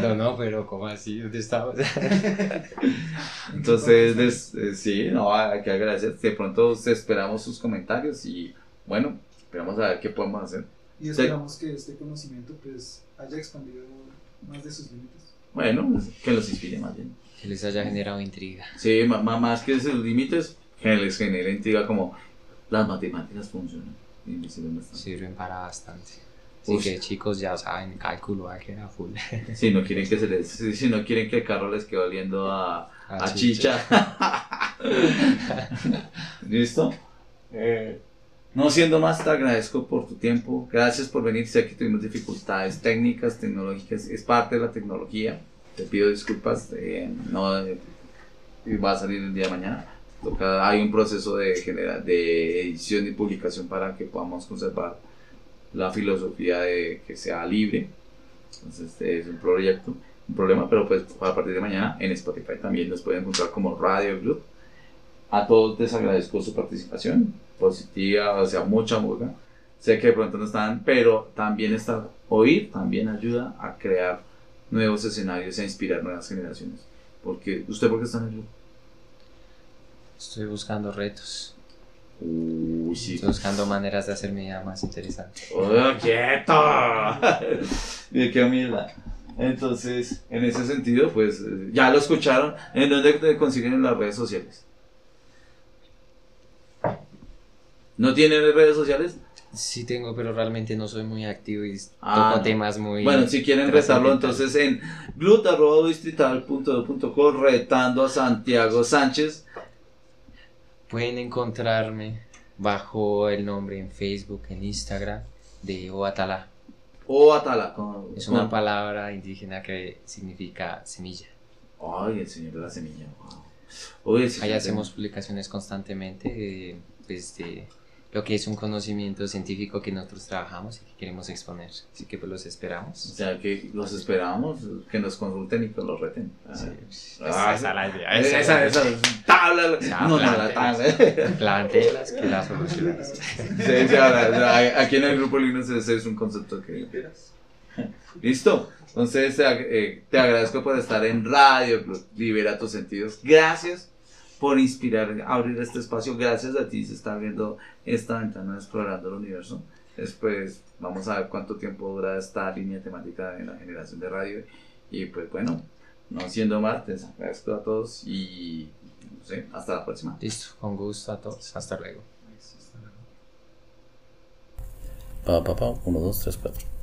[SPEAKER 5] no, no, pero ¿cómo así? ¿Dónde estamos? *laughs*
[SPEAKER 2] Entonces, eh, sí, no, hay que agradecer. De pronto esperamos sus comentarios y bueno, esperamos a ver qué podemos hacer.
[SPEAKER 3] Y esperamos que este conocimiento pues haya expandido más de sus límites.
[SPEAKER 2] Bueno, pues, que los inspire más bien.
[SPEAKER 5] Que les haya generado intriga.
[SPEAKER 2] Sí, más que sus límites, que les genere intriga como las matemáticas funcionan.
[SPEAKER 5] Sirven para bastante. Así que chicos ya saben, cálculo a que era full. *laughs*
[SPEAKER 2] Si no quieren que se les, si no quieren que el carro les quede oliendo a, a, chicha. *laughs* ¿Listo? Eh, no siendo más, te agradezco por tu tiempo. Gracias por venir. Sé que tuvimos dificultades técnicas, tecnológicas. Es parte de la tecnología. Te pido disculpas. Eh, no eh, va a salir el día de mañana. hay un proceso de, de edición y publicación para que podamos conservar la filosofía de que sea libre. Entonces, este es un proyecto, un problema, pero pues a partir de mañana en Spotify también nos pueden encontrar como Radio Club. A todos les agradezco su participación positiva, o sea, mucha música. Sé que de pronto no están, pero también está, oír también ayuda a crear nuevos escenarios e inspirar nuevas generaciones. Porque, ¿usted por qué está en el grupo?
[SPEAKER 5] Estoy buscando retos.
[SPEAKER 2] Uy, sí.
[SPEAKER 5] Estoy buscando maneras de hacer mi vida más interesante.
[SPEAKER 2] ¡Oh, quieto! *laughs* Mira qué humildad. Entonces, en ese sentido, pues, ya lo escucharon. ¿En dónde te consiguen en las redes sociales? ¿No tienen redes sociales?
[SPEAKER 5] Sí tengo, pero realmente no soy muy activo y ah, toco temas muy...
[SPEAKER 2] Bueno, si quieren retarlo entonces en glut.distrital.com retando a Santiago Sánchez.
[SPEAKER 5] Pueden encontrarme bajo el nombre en Facebook, en Instagram de Oatala.
[SPEAKER 2] Oatala.
[SPEAKER 5] es una palabra indígena que significa semilla.
[SPEAKER 2] Ay, el señor de la semilla.
[SPEAKER 5] Ahí hacemos publicaciones constantemente pues, de lo que es un conocimiento científico que nosotros trabajamos y que queremos exponer. Así que pues los esperamos.
[SPEAKER 2] O sea, que los esperamos, que nos consulten y que los reten.
[SPEAKER 5] Sí. Ah, esa, es la idea.
[SPEAKER 2] Esa, esa, esa tabla.
[SPEAKER 5] No, no, la tabla. Plantelas que las soluciones. *laughs*
[SPEAKER 2] Sí, sí, ahora, aquí en el grupo Linux ese es un concepto que... *laughs* ¿Listo? Entonces eh, te agradezco por estar en Radio Libera tus sentidos. Gracias por inspirar, abrir este espacio. Gracias a ti se está abriendo esta ventana explorando el universo. Después vamos a ver cuánto tiempo dura esta línea temática en la generación de radio. Y pues bueno, no siendo más, les agradezco a todos y no sé, hasta la próxima.
[SPEAKER 5] Listo, con gusto a todos. Hasta luego.
[SPEAKER 1] Pa, pa, pa, 1, 2, 3, 4.